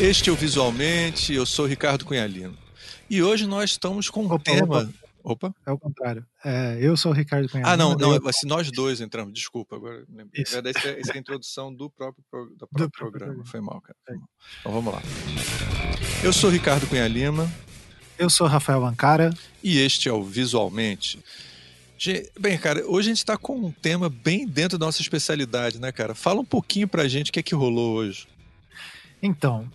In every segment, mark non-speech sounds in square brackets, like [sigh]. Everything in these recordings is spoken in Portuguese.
Este é o Visualmente, eu sou Ricardo Cunhalino. E hoje nós estamos com um Opa, tema. opa. Opa. É o contrário. É, eu sou o Ricardo Cunha. Ah, não, não, eu... assim, nós dois entramos, desculpa, agora lembrei. Isso. Essa é, essa é a introdução do próprio, pro- do próprio próprio programa. programa. Foi mal, cara. Foi É. mal. Então vamos lá. Eu sou Ricardo Cunha Lima Eu sou o Rafael Ancara. e este é o Visualmente. Bem, cara, hoje a gente está com um tema bem dentro da nossa especialidade, né, cara? Fala um pouquinho pra gente o que é que rolou hoje. Então,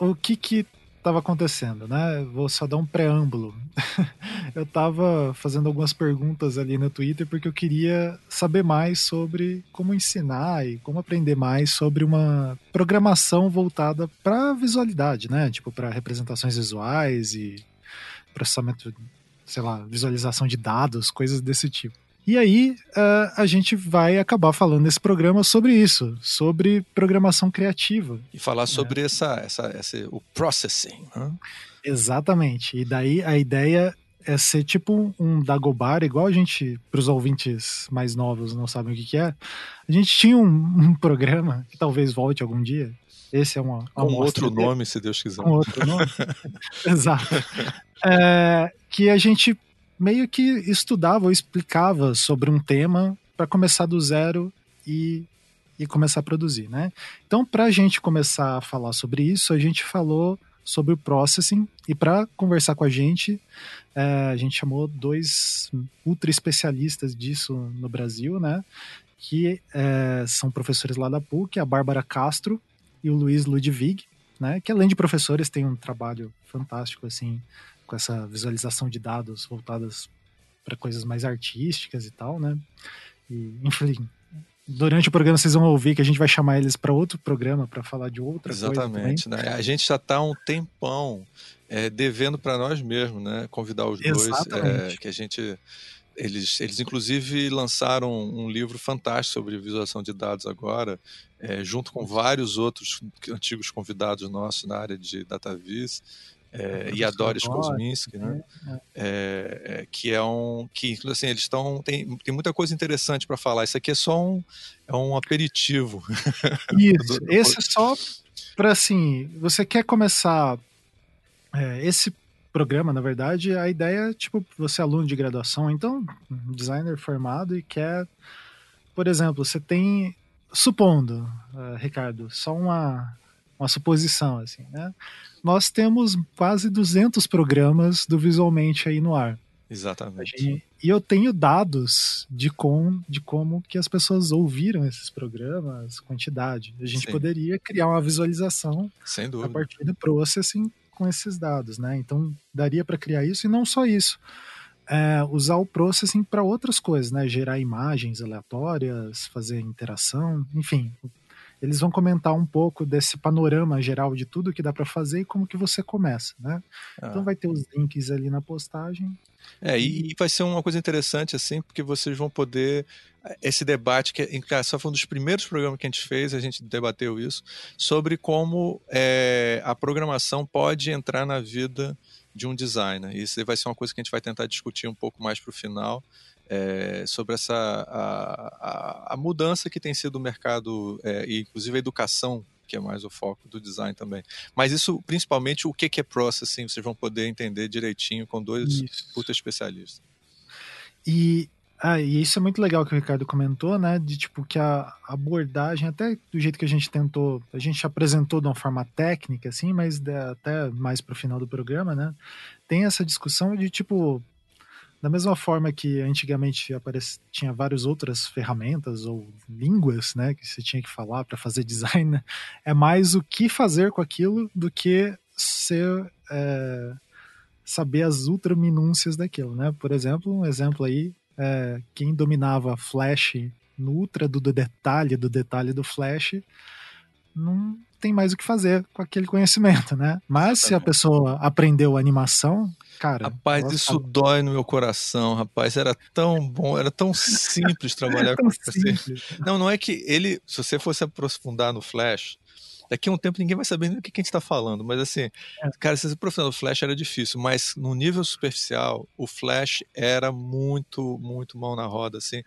o que que estava acontecendo, né? Vou só dar um preâmbulo. [laughs] eu estava fazendo algumas perguntas ali no Twitter porque eu queria saber mais sobre como ensinar e como aprender mais sobre uma programação voltada para visualidade, né? Tipo para representações visuais e processamento, sei lá, visualização de dados, coisas desse tipo. E aí eh, a gente vai acabar falando nesse programa sobre isso, sobre programação criativa. E falar sobre essa, essa, essa, o processing. né? Exatamente. E daí a ideia é ser tipo um Dagobah, igual a gente, para os ouvintes mais novos não sabem o que, que é. A gente tinha um, um programa que talvez volte algum dia. Esse é uma, uma amostra outro dele. nome, se Deus quiser. Com outro nome. [laughs] Exato. É, que a gente meio que estudava ou explicava sobre um tema para começar do zero e, e começar a produzir, né? Então, para a gente começar a falar sobre isso, a gente falou sobre o processing e para conversar com a gente, é, a gente chamou dois ultra especialistas disso no Brasil, né? Que é, são professores lá da PUC, a Bárbara Castro e o Luiz Ludwig, né? Que além de professores têm um trabalho fantástico assim com essa visualização de dados voltadas para coisas mais artísticas e tal, né? E, enfim, durante o programa vocês vão ouvir que a gente vai chamar eles para outro programa para falar de outra coisa também. Exatamente. Né? A gente já está um tempão é, devendo para nós mesmos, né? Convidar os dois. Exatamente. é, que a gente. Eles, eles, inclusive, lançaram um livro fantástico sobre visualização de dados agora, é, junto com vários outros antigos convidados nossos na área de DataVis. É, e a Doris Kozminski, né? É, é, que é um que assim eles estão tem, tem muita coisa interessante para falar. Isso aqui é só um é um aperitivo. [laughs] Isso. Esse é só para assim, você quer começar é, esse programa, na verdade, a ideia é tipo você é aluno de graduação, então designer formado e quer, por exemplo, você tem supondo, uh, Ricardo, só uma uma suposição assim, né? Nós temos quase 200 programas do Visualmente aí no ar. Exatamente. E, eu tenho dados de, com, de como que as pessoas ouviram esses programas, quantidade. A gente Sim. poderia criar uma visualização Sem a partir do processing com esses dados, né? Então daria para criar isso e não só isso. É, usar o processing para outras coisas, né? Gerar imagens aleatórias, fazer interação, enfim. Eles vão comentar um pouco desse panorama geral de tudo que dá para fazer e como que você começa, né? Ah. Então vai ter os links ali na postagem. É, e, e vai ser uma coisa interessante, assim, porque vocês vão poder. Esse debate, que em só foi um dos primeiros programas que a gente fez, a gente debateu isso, sobre como é, a programação pode entrar na vida de um designer. E isso vai ser uma coisa que a gente vai tentar discutir um pouco mais para o final. É, sobre essa a, a, a, mudança que tem sido o mercado é, e inclusive a educação que é mais o foco do design também mas isso principalmente o que que é processing vocês vão poder entender direitinho com dois Isso. puta especialistas E, ah, e isso é muito legal que o Ricardo comentou, né? De tipo que a abordagem, até do jeito que a gente tentou, a gente apresentou de uma forma técnica, assim, mas de- até mais pro final do programa, né? Tem essa discussão de tipo. Da mesma forma que antigamente apareci, tinha várias outras ferramentas ou línguas, né, que você tinha que falar para fazer [laughs] design, né, é mais o que fazer com aquilo do que ser é, saber as ultra minúcias daquilo, né? Por exemplo, um exemplo aí, é, quem dominava Flash no ultra do detalhe do detalhe do Flash, não tem mais o que fazer com aquele conhecimento, né? Mas se a pessoa aprendeu animação, cara. Rapaz, ela isso sabe. dói no meu coração, rapaz. Era tão bom, era tão simples trabalhar [laughs] tão com você. simples. Não, não é que ele, se você fosse aprofundar no Flash, daqui a um tempo ninguém vai saber do que, que a gente está falando, mas assim, É. cara, se você aprofundar no Flash era difícil, mas no nível superficial, o Flash era muito, muito mão na roda, assim.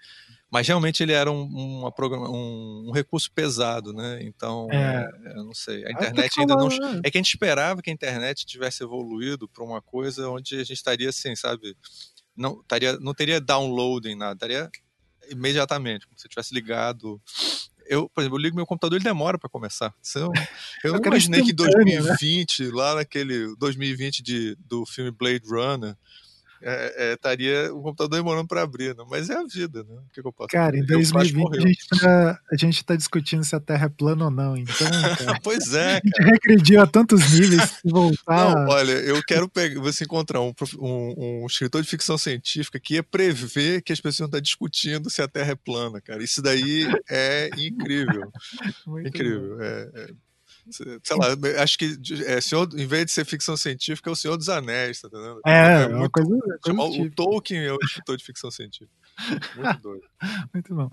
Mas realmente ele era um, programa, um, um recurso pesado, né? Então, é. É, eu não sei. A internet ainda não. Né? É que a gente esperava que a internet tivesse evoluído para uma coisa onde a gente estaria assim, sabe? Não, estaria, não teria downloading nada, estaria imediatamente, como se tivesse ligado eu, por exemplo, eu ligo meu computador, ele demora para começar. [laughs] Eu, eu, eu não imaginei que 2020, né? lá naquele 2020 de, do filme Blade Runner, é, é, estaria o computador demorando para abrir, né? mas é a vida, né? O que, que eu posso Cara, em 2020 a gente, tá, a gente tá discutindo se a Terra é plana ou não, então. [laughs] Cara, pois é. A gente regrediu a tantos níveis que voltar. Não, olha, eu quero pegar, você encontrar um, um, um, escritor de ficção científica que ia prever que as pessoas estão discutindo se a Terra é plana, cara. Isso daí é incrível. [laughs] Muito incrível. É, é sei lá, acho que é, senhor, em vez de ser ficção científica, é o Senhor dos Anéis, tá entendendo? É, é muito, coisa, coisa o. Tolkien é o escritor de ficção científica. Muito doido. [laughs] muito bom.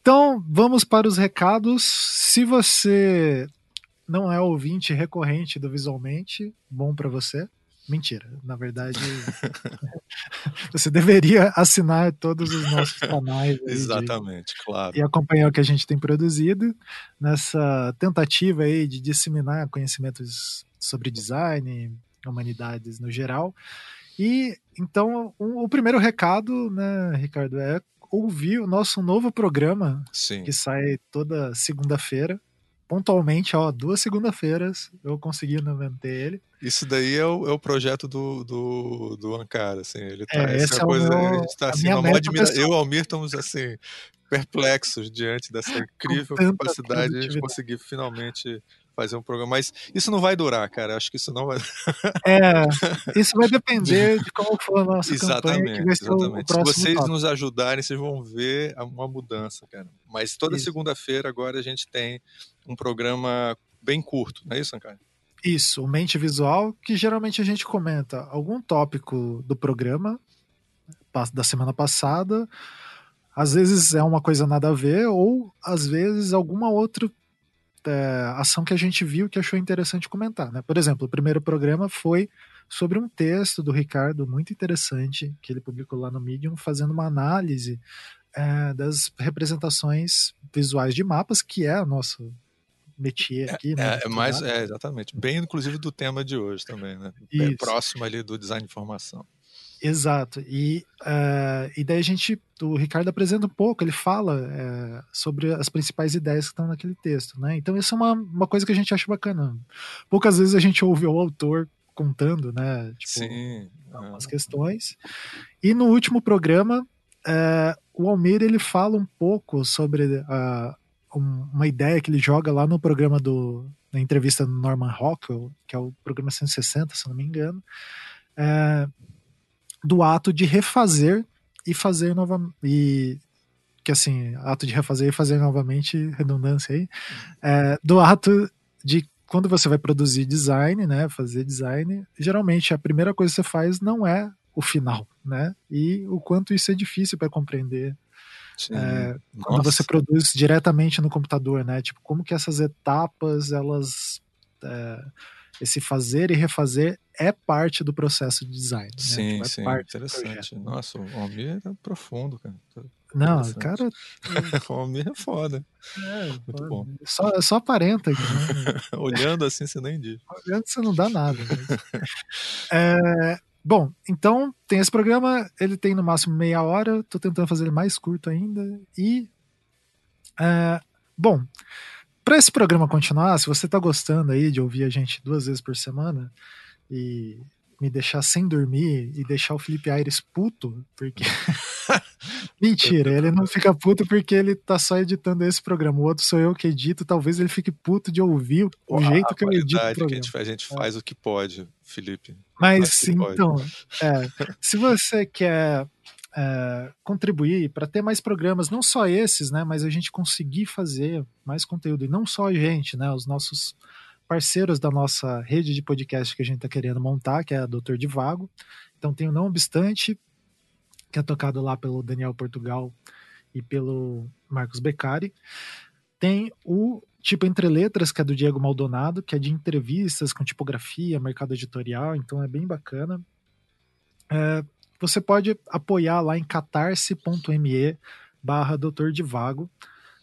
Então, vamos para os recados. Se você não é ouvinte recorrente do Visualmente, bom para você. Mentira, na verdade, [laughs] você deveria assinar todos os nossos canais. Exatamente, de, claro. E acompanhar o que a gente tem produzido nessa tentativa aí de disseminar conhecimentos sobre design, humanidades no geral. E então, o, o primeiro recado, né, Ricardo, é ouvir o nosso novo programa Sim. que sai toda segunda-feira pontualmente, ó, duas segunda-feiras eu consegui manter ele. Isso daí é o, é o projeto do, do, do Ankara, assim, ele tá, é, essa é coisa, meu, a gente tá, assim, uma admira... Eu e o Almir estamos, assim, perplexos diante dessa incrível capacidade de conseguir finalmente fazer um programa, mas isso não vai durar, cara. Acho que isso não vai. É, [laughs] isso vai depender de como for a nossa exatamente, campanha. Que exatamente. Se vocês top. nos ajudarem, vocês vão ver uma mudança, cara. Mas toda segunda-feira agora a gente tem um programa bem curto, não é isso, Ancari? Isso, Mente Visual, que geralmente a gente comenta algum tópico do programa da semana passada. Às vezes é uma coisa nada a ver, ou às vezes alguma outra é, ação que a gente viu que achou interessante comentar. Né? Por exemplo, o primeiro programa foi sobre um texto do Ricardo muito interessante que ele publicou lá no Medium, fazendo uma análise é, das representações visuais de mapas, que é a nossa métier é, aqui, né? É, é mais, é, exatamente. Bem, inclusive, do tema de hoje também, né? É próximo ali do design de informação. Exato. E, uh, e daí a gente, o Ricardo apresenta um pouco, ele fala uh, sobre as principais ideias que estão naquele texto, né? Então isso é uma, uma coisa que a gente acha bacana. Poucas vezes a gente ouve o autor contando, né? Tipo, Sim. Algumas questões. E no último programa, uh, o Almir ele fala um pouco sobre um, uma ideia que ele joga lá no programa do na entrevista do Norman Rockwell, que é o programa 160, se não me engano. É, do ato de refazer e fazer novamente. E que assim, ato de refazer e fazer novamente, redundância aí, é, do ato de quando você vai produzir design, né, fazer design, geralmente a primeira coisa que você faz não é o final, né, e o quanto isso é difícil para compreender é, quando você produz diretamente no computador, né, tipo como que essas etapas elas é, esse fazer e refazer é parte do processo de design. Sim, né? tipo, é sim, interessante. Nossa, o Almir é profundo, cara. Não, cara. [laughs] o Almir é foda. É, Muito bom. Só, só aparenta aqui, né? [laughs] Olhando assim, você nem diz. Olhando você não dá nada. Mas... [laughs] é, bom, então tem esse programa, ele tem no máximo meia hora, tô tentando fazer ele mais curto ainda. E. É, bom, para esse programa continuar, se você está gostando aí de ouvir a gente duas vezes por semana e me deixar sem dormir e deixar o Felipe Aires puto, porque. [laughs] Mentira, [laughs] ele não fica puto porque ele tá só editando esse programa. O outro sou eu que edito, talvez ele fique puto de ouvir o jeito que eu edito. O que a gente, a gente faz é. o que pode, Felipe. Mas então, é, [laughs] se você quer é, contribuir para ter mais programas, não só esses, né, mas a gente conseguir fazer mais conteúdo, e não só a gente, né, os nossos parceiros da nossa rede de podcast que a gente está querendo montar, que é a Doutor de Vago. Então tem o Não Obstante, que é tocado lá pelo Daniel Portugal e pelo Marcos Beccari. Tem o Tipo Entre Letras, que é do Diego Maldonado, que é de entrevistas com tipografia, mercado editorial, então é bem bacana. É, você pode apoiar lá em catarse.me barra doutor de vago.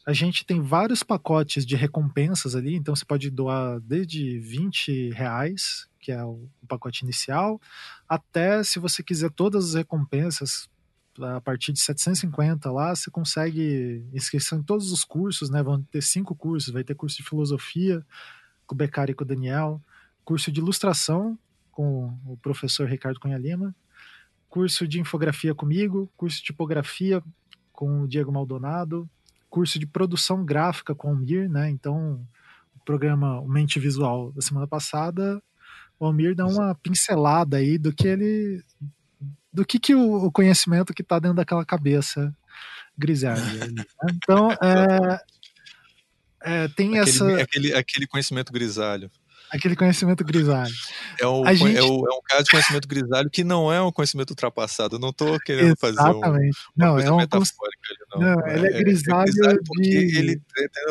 A gente tem vários pacotes de recompensas ali, então você pode doar desde 20 reais, que é o pacote inicial, até se você quiser todas as recompensas, a partir de 750 lá, você consegue inscrição em todos os cursos, né? Vão ter cinco cursos, vai ter curso de filosofia com o Becari e com o Daniel, curso de ilustração com o professor Ricardo Cunha Lima, curso de infografia comigo, curso de tipografia com o Diego Maldonado, curso de produção gráfica com o Mir, né? Então, o programa o Mente Visual da semana passada, o Almir dá uma pincelada aí do que ele do que, que o, conhecimento que está dentro daquela cabeça grisalha. Né? Então, é, é, tem aquele, essa. Aquele, aquele conhecimento grisalho. Aquele conhecimento grisalho. É, o, gente... é, o, é um caso de conhecimento grisalho que não é um conhecimento ultrapassado. Eu não estou querendo Exatamente. fazer um, uma não, coisa é um metafórica. Não. não, ele é, é grisalho, é grisalho porque de... ele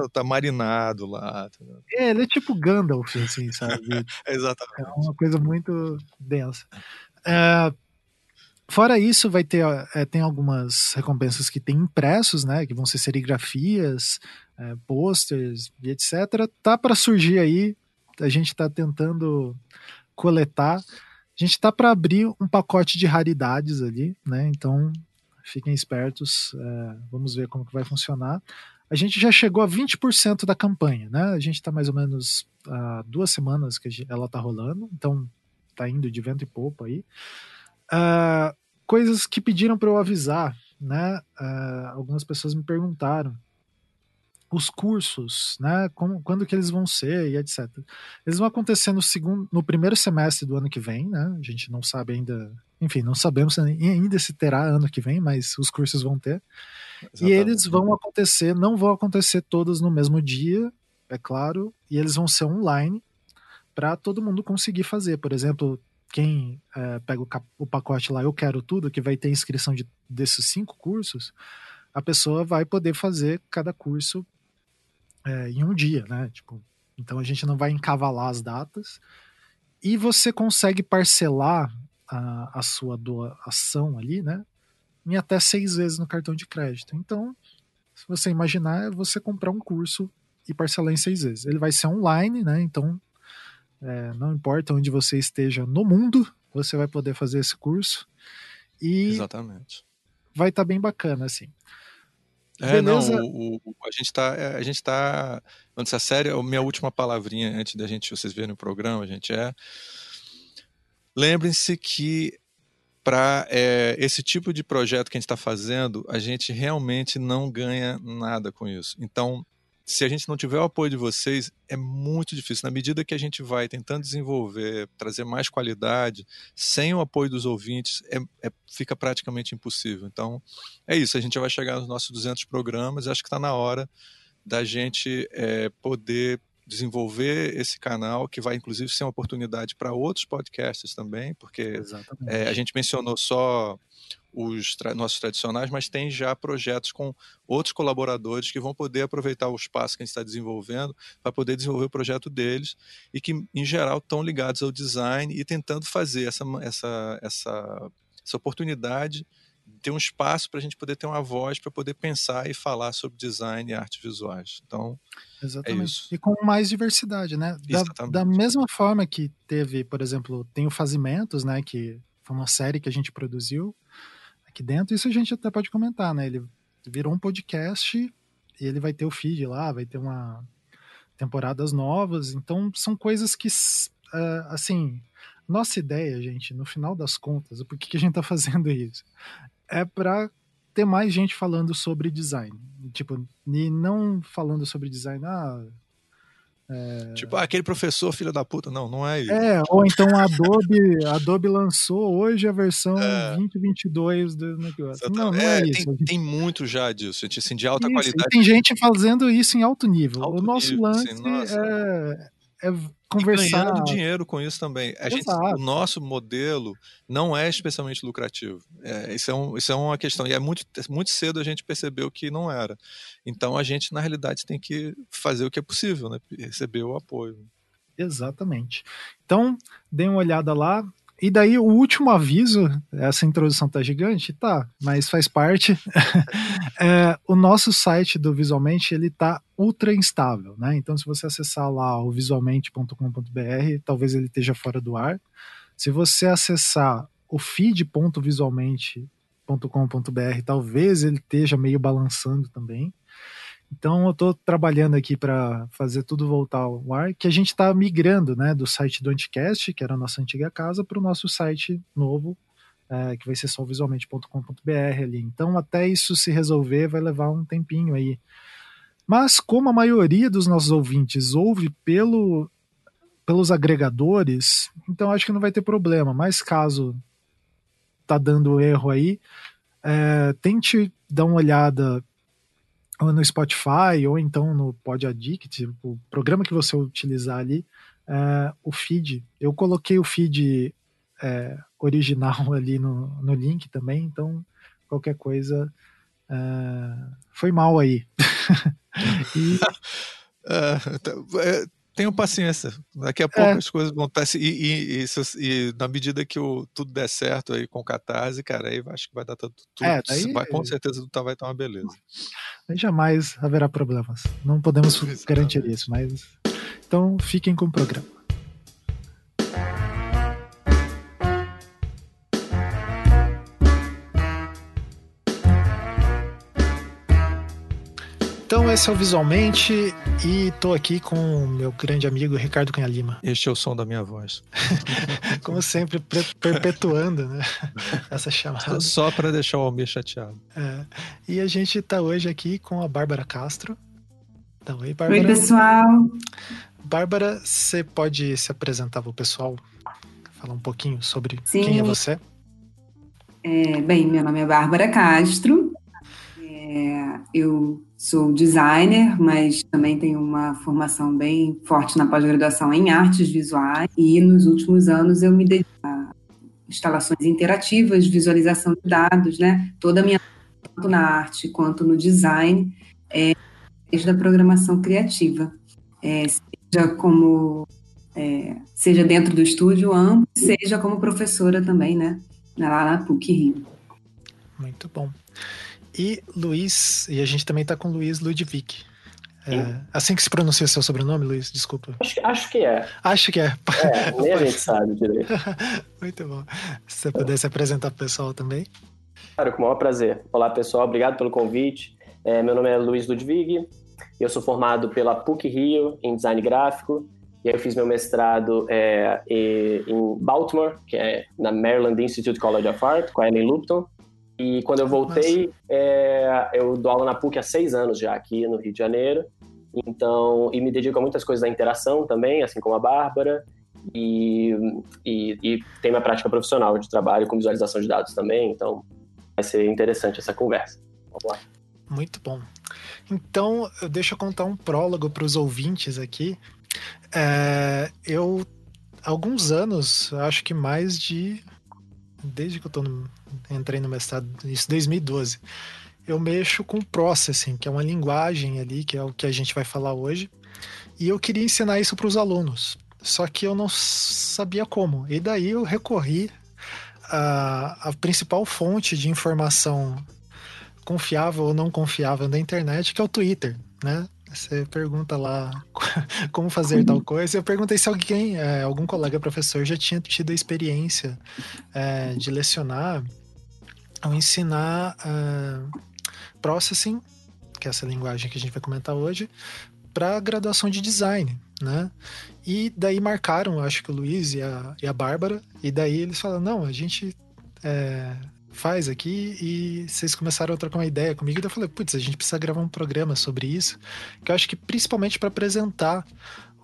está marinado lá. É, ele é tipo Gandalf, assim, sabe? [laughs] Exatamente. É uma coisa muito densa. É, Fora isso, vai ter é, tem algumas recompensas que tem impressos, né? Que vão ser serigrafias, é, posters e etc. Tá para surgir aí. A gente está tentando coletar. A gente está para abrir um pacote de raridades ali, né? Então fiquem espertos. É, vamos ver como que vai funcionar. A gente já chegou a 20% da campanha, né? A gente está mais ou menos há duas semanas que ela está rolando, então tá indo de vento e popa aí. Uh, coisas que pediram para eu avisar, né? Uh, algumas pessoas me perguntaram os cursos, né? Como, quando que eles vão ser e etc. Eles vão acontecer no segundo, no primeiro semestre do ano que vem, né? A gente não sabe ainda, enfim, não sabemos ainda se terá ano que vem, mas os cursos vão ter. Exatamente. E eles vão acontecer, não vão acontecer todos no mesmo dia, é claro, e eles vão ser online para todo mundo conseguir fazer. Por exemplo, quem é, pega o, o, pacote lá, eu quero tudo, que vai ter inscrição de, desses cinco cursos, a pessoa vai poder fazer cada curso é, em um dia, né? Tipo, então a gente não vai encavalar as datas e você consegue parcelar a, a sua doação ali, né? Em até seis vezes no cartão de crédito. Então, se você imaginar, é você comprar um curso e parcelar em seis vezes. Ele vai ser online, né? Então é, não importa onde você esteja no mundo, você vai poder fazer esse curso. E Exatamente. Vai estar tá bem bacana, assim. É, Beleza? não, o, o, a gente está, é, a gente tá, antes a série, a minha última palavrinha antes da gente, vocês verem o programa, gente, é lembrem-se que para é, esse tipo de projeto que a gente está fazendo, a gente realmente não ganha nada com isso. Então, se a gente não tiver o apoio de vocês, é muito difícil. Na medida que a gente vai tentando desenvolver, trazer mais qualidade, sem o apoio dos ouvintes, é, é, fica praticamente impossível. Então, é isso. A gente vai chegar nos nossos 200 programas acho que está na hora da gente é, poder desenvolver esse canal, que vai inclusive ser uma oportunidade para outros podcasts também, porque é, a gente mencionou só os tra nossos tradicionais, mas tem já projetos com outros colaboradores que vão poder aproveitar o espaço que a gente está desenvolvendo para poder desenvolver o projeto deles e que, em geral, estão ligados ao design e tentando fazer essa, essa, essa, essa oportunidade ter um espaço para a gente poder ter uma voz para poder pensar e falar sobre design e artes visuais. Então, é Exatamente. É e com mais diversidade, né? Da, da, mesma forma que teve, por exemplo, tem o Fazimentos, né? Que foi uma série que a gente produziu aqui dentro. Isso a gente até pode comentar, né? Ele virou um podcast e ele vai ter o feed lá, vai ter uma temporadas novas. Então são coisas que, uh, assim, nossa ideia, gente, no final das contas, por que, a gente tá [laughs] fazendo isso? É para ter mais gente falando sobre design. Tipo, e não falando sobre design, ah, é... Tipo, ah, aquele professor filho da puta. Não, não é isso. É, ou então a Adobe, Adobe lançou hoje a versão é... 2022 do negócio. Não, não é, é isso. Tem, tem, muito já disso, gente, assim, de alta isso, qualidade. tem gente fazendo isso em alto nível. Alto o nosso nível, lance é, é conversar. E ganhando dinheiro com isso também. A gente, o nosso modelo não é especialmente lucrativo. É, isso, é um, isso é uma questão. E é muito, muito cedo a gente percebeu que não era. Então a gente, na realidade, tem que fazer o que é possível, né? receber o apoio. Exatamente. Então, dê uma olhada lá. E daí o último aviso, essa introdução tá gigante, tá, mas faz parte. [laughs] é, o nosso site do Visualmente ele tá ultra instável, né? Então se você acessar lá o visualmente.com.br, talvez ele esteja fora do ar. Se você acessar o feed.visualmente.com.br, talvez ele esteja meio balançando também. Então eu estou trabalhando aqui para fazer tudo voltar ao ar, que a gente está migrando né, do site do Anticast, que era a nossa antiga casa, para o nosso site novo, é, que vai ser só visualmente.com.br ali. Então até isso se resolver vai levar um tempinho aí. Mas como a maioria dos nossos ouvintes ouve pelo, pelos agregadores, então acho que não vai ter problema. Mas caso tá dando erro aí, é, tente dar uma olhada ou no Spotify, ou então no Pod Addict, o programa que você utilizar ali, é, o feed. Eu coloquei o feed é, original [laughs] ali no, no link também, então qualquer coisa é, foi mal aí. [laughs] e... [laughs] Tenham paciência. Daqui a pouco é. as coisas vão estar. E, e, e, e, na medida que o, tudo der certo aí com o Catarse, cara, aí acho que vai dar tudo. tudo é, daí... vai, com certeza tudo tá, vai estar uma beleza. Aí jamais haverá problemas. Não podemos garantir isso, mas. Então fiquem com o programa. Esse é o Visualmente e tô aqui com o meu grande amigo Ricardo Cunha Lima. Este é o som da minha voz. [laughs] Como sempre, perpetuando né? [laughs] essa chamada. Só para deixar o Almir chateado. É. E a gente tá hoje aqui com a Bárbara Castro. Então, oi, Bárbara. Oi, pessoal. Bárbara, você pode se apresentar para o pessoal? Falar um pouquinho sobre Sim. quem é você? É, bem, meu nome é Bárbara Castro. É, eu sou designer, mas também tenho uma formação bem forte na pós-graduação em artes visuais e nos últimos anos eu me dedico a instalações interativas, visualização de dados, né? Toda a minha tanto na arte quanto no design é desde a programação criativa, é, seja como é, seja dentro do estúdio ambos, seja como professora também, né? Lá na PUC Rio. Muito bom e Luiz, e a gente também está com Luiz Ludwig. É, assim que se pronuncia seu sobrenome, Luiz? Desculpa. Acho, acho que é. Acho que é. É, nem a [laughs] gente sabe direito. [laughs] Muito bom. Se você pudesse apresentar para o pessoal também. Claro, com o maior prazer. Olá, pessoal. Obrigado pelo convite. É, meu nome é Luiz Ludwig. Eu sou formado pela PUC Rio em design gráfico. E aí eu fiz meu mestrado é, em Baltimore, que é na Maryland Institute College of Art, com a Ellen Lupton. E quando eu voltei, é, eu dou aula na PUC há seis anos já aqui no Rio de Janeiro. Então, e me dedico a muitas coisas da interação também, assim como a Bárbara. E, e, e tem minha prática profissional de trabalho com visualização de dados também. Então, vai ser interessante essa conversa. Vamos lá. Muito bom. Então, deixa eu contar um prólogo para os ouvintes aqui. É, eu, alguns anos, acho que mais de desde que eu no, entrei no mestrado, isso 2012, eu mexo com processing, que é uma linguagem ali, que é o que a gente vai falar hoje, e eu queria ensinar isso para os alunos, só que eu não sabia como. E daí eu recorri à, à principal fonte de informação confiável ou não confiável da internet, que é o Twitter, né? Você pergunta lá [laughs] como fazer tal coisa. Eu perguntei se alguém, é, algum colega professor, já tinha tido a experiência é, de lecionar ou ensinar uh, processing, que é essa linguagem que a gente vai comentar hoje, para graduação de design, né? E daí marcaram, acho que o Luiz e a, e a Bárbara, e daí eles falaram: não, a gente é, faz aqui e vocês começaram a trocar uma ideia comigo. E eu falei, putz, a gente precisa gravar um programa sobre isso, que eu acho que principalmente para apresentar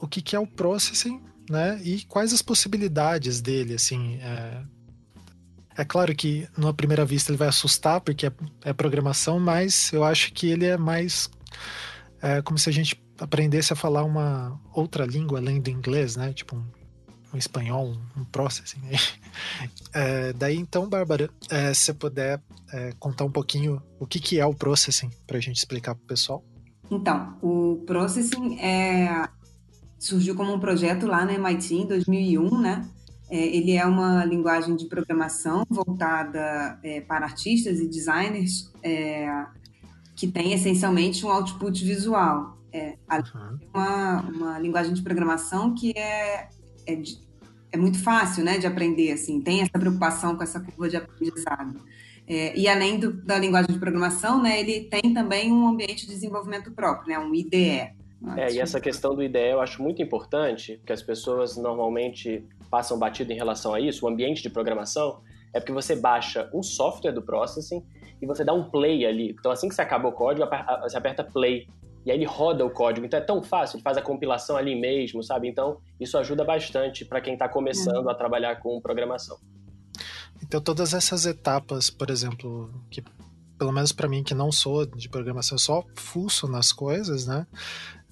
o que, que é o processing, né? E quais as possibilidades dele, assim. É... é claro que, numa primeira vista, ele vai assustar, porque é, é programação, mas eu acho que ele é mais é, como se a gente aprendesse a falar uma outra língua além do inglês, né? Tipo um espanhol, um processing. [laughs] É, daí então, Bárbara, é, se você puder é, contar um pouquinho o que, que é o processing para a gente explicar para o pessoal. Então, o processing é, surgiu como um projeto lá na MIT em 2001, né? É, ele é uma linguagem de programação voltada é, para artistas e designers é, que tem essencialmente um output visual. É, uhum. uma, uma linguagem de programação que é, é, é, muito fácil né, de aprender, assim, tem essa preocupação com essa curva de aprendizado. É, e além do, da linguagem de programação, né, ele tem também um ambiente de desenvolvimento próprio, né, um IDE. É, e essa questão do IDE eu acho muito importante, porque as pessoas normalmente passam batido em relação a isso, o ambiente de programação, é porque você baixa um software do processing e você dá um play ali. Então, assim que você acaba o código, você aperta play e aí ele roda o código. Então é tão fácil, ele faz a compilação ali mesmo, sabe? Então isso ajuda bastante para quem está começando a trabalhar com programação. Então todas essas etapas, por exemplo, que pelo menos para mim que não sou de programação, só fuço nas coisas, né?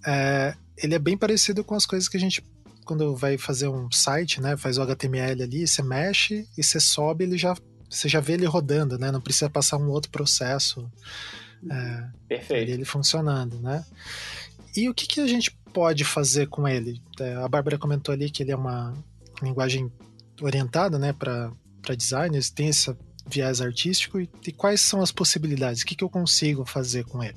É, ele é bem parecido com as coisas que a gente quando vai fazer um site, né? Faz o HTML ali, você mexe e você sobe, ele já você já vê ele rodando, né? Não precisa passar um outro processo. É, Perfeito. Ele funcionando, né? E o que, que a gente pode fazer com ele? É, a Bárbara comentou ali que ele é uma linguagem orientada, né, para designers, tem esse viés artístico e, e, quais são as possibilidades? O que, que eu consigo fazer com ele?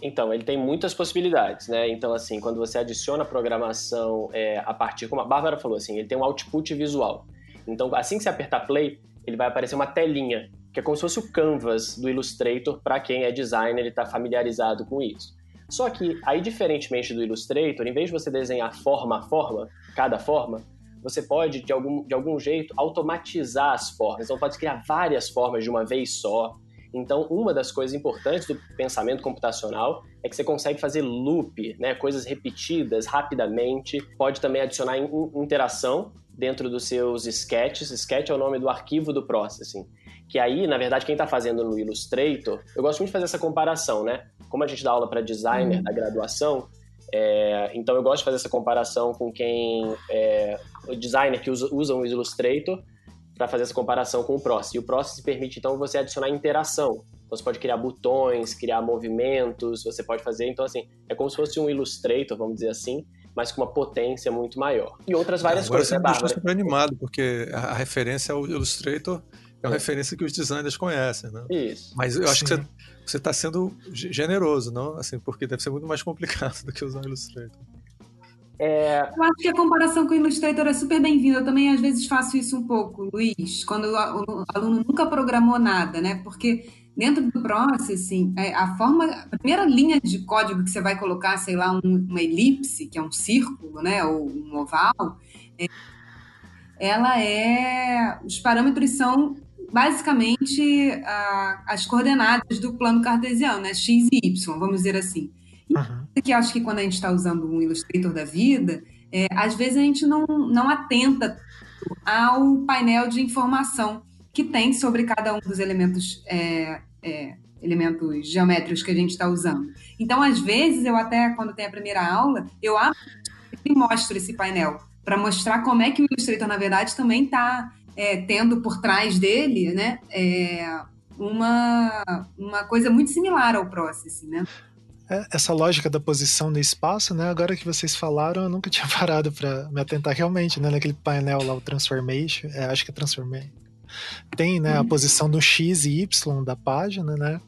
Então, ele tem muitas possibilidades, né? Então, assim, quando você adiciona programação é, a partir, como a Bárbara falou, assim, ele tem um output visual. Então, assim que você apertar play, ele vai aparecer uma telinha que é como se fosse o canvas do Illustrator para quem é designer e está familiarizado com isso. Só que, aí, diferentemente do Illustrator, em vez de você desenhar forma a forma, cada forma, você pode, de algum, de algum jeito, automatizar as formas. Então, pode criar várias formas de uma vez só. Então, uma das coisas importantes do pensamento computacional é que você consegue fazer loop, né, coisas repetidas rapidamente. Pode também adicionar interação dentro dos seus sketches. Sketch é o nome do arquivo do processing que aí, na verdade, quem está fazendo no Illustrator, eu gosto muito de fazer essa comparação, né? Como a gente dá aula para designer uhum. da graduação, é, então eu gosto de fazer essa comparação com quem é o designer que usa, usa o Illustrator para fazer essa comparação com o Process. E o Process permite então você adicionar interação. Então você pode criar botões, criar movimentos, você pode fazer, então assim, é como se fosse um Illustrator, vamos dizer assim, mas com uma potência muito maior. E outras várias Agora coisas, você né, super animado, porque a referência ao Illustrator é uma é. referência que os designers conhecem, né? Isso. Mas eu acho Sim. que você está sendo generoso, não? Assim, porque deve ser muito mais complicado [laughs] do que usar o Illustrator. É... Eu acho que a comparação com o Illustrator é super bem-vinda. Eu também, às vezes, faço isso um pouco, Luiz, quando o aluno nunca programou nada, né? Porque dentro do Processing, é, a forma, a primeira linha de código que você vai colocar, sei lá, um, uma elipse, que é um círculo, né? Ou um oval, é, ela é. Os parâmetros são basicamente a, as coordenadas do plano cartesiano, né? X e Y, vamos dizer assim. Uhum. que acho que quando a gente está usando um Illustrator da vida, é, às vezes a gente não, não atenta ao painel de informação que tem sobre cada um dos elementos, é, é, elementos geométricos que a gente está usando. Então, às vezes, eu até, quando tem a primeira aula, eu abro e mostro esse painel para mostrar como é que o Illustrator, na verdade, também está é, tendo por trás dele, né, é, uma, uma coisa muito similar ao Processing, né? É, essa lógica da posição no espaço, né? Agora que vocês falaram, eu nunca [laughs] tinha parado para me atentar realmente, né? Naquele painel lá, o Transformation, é, acho que é Transformation. Tem, né? Uhum. A posição do X e Y da página, né?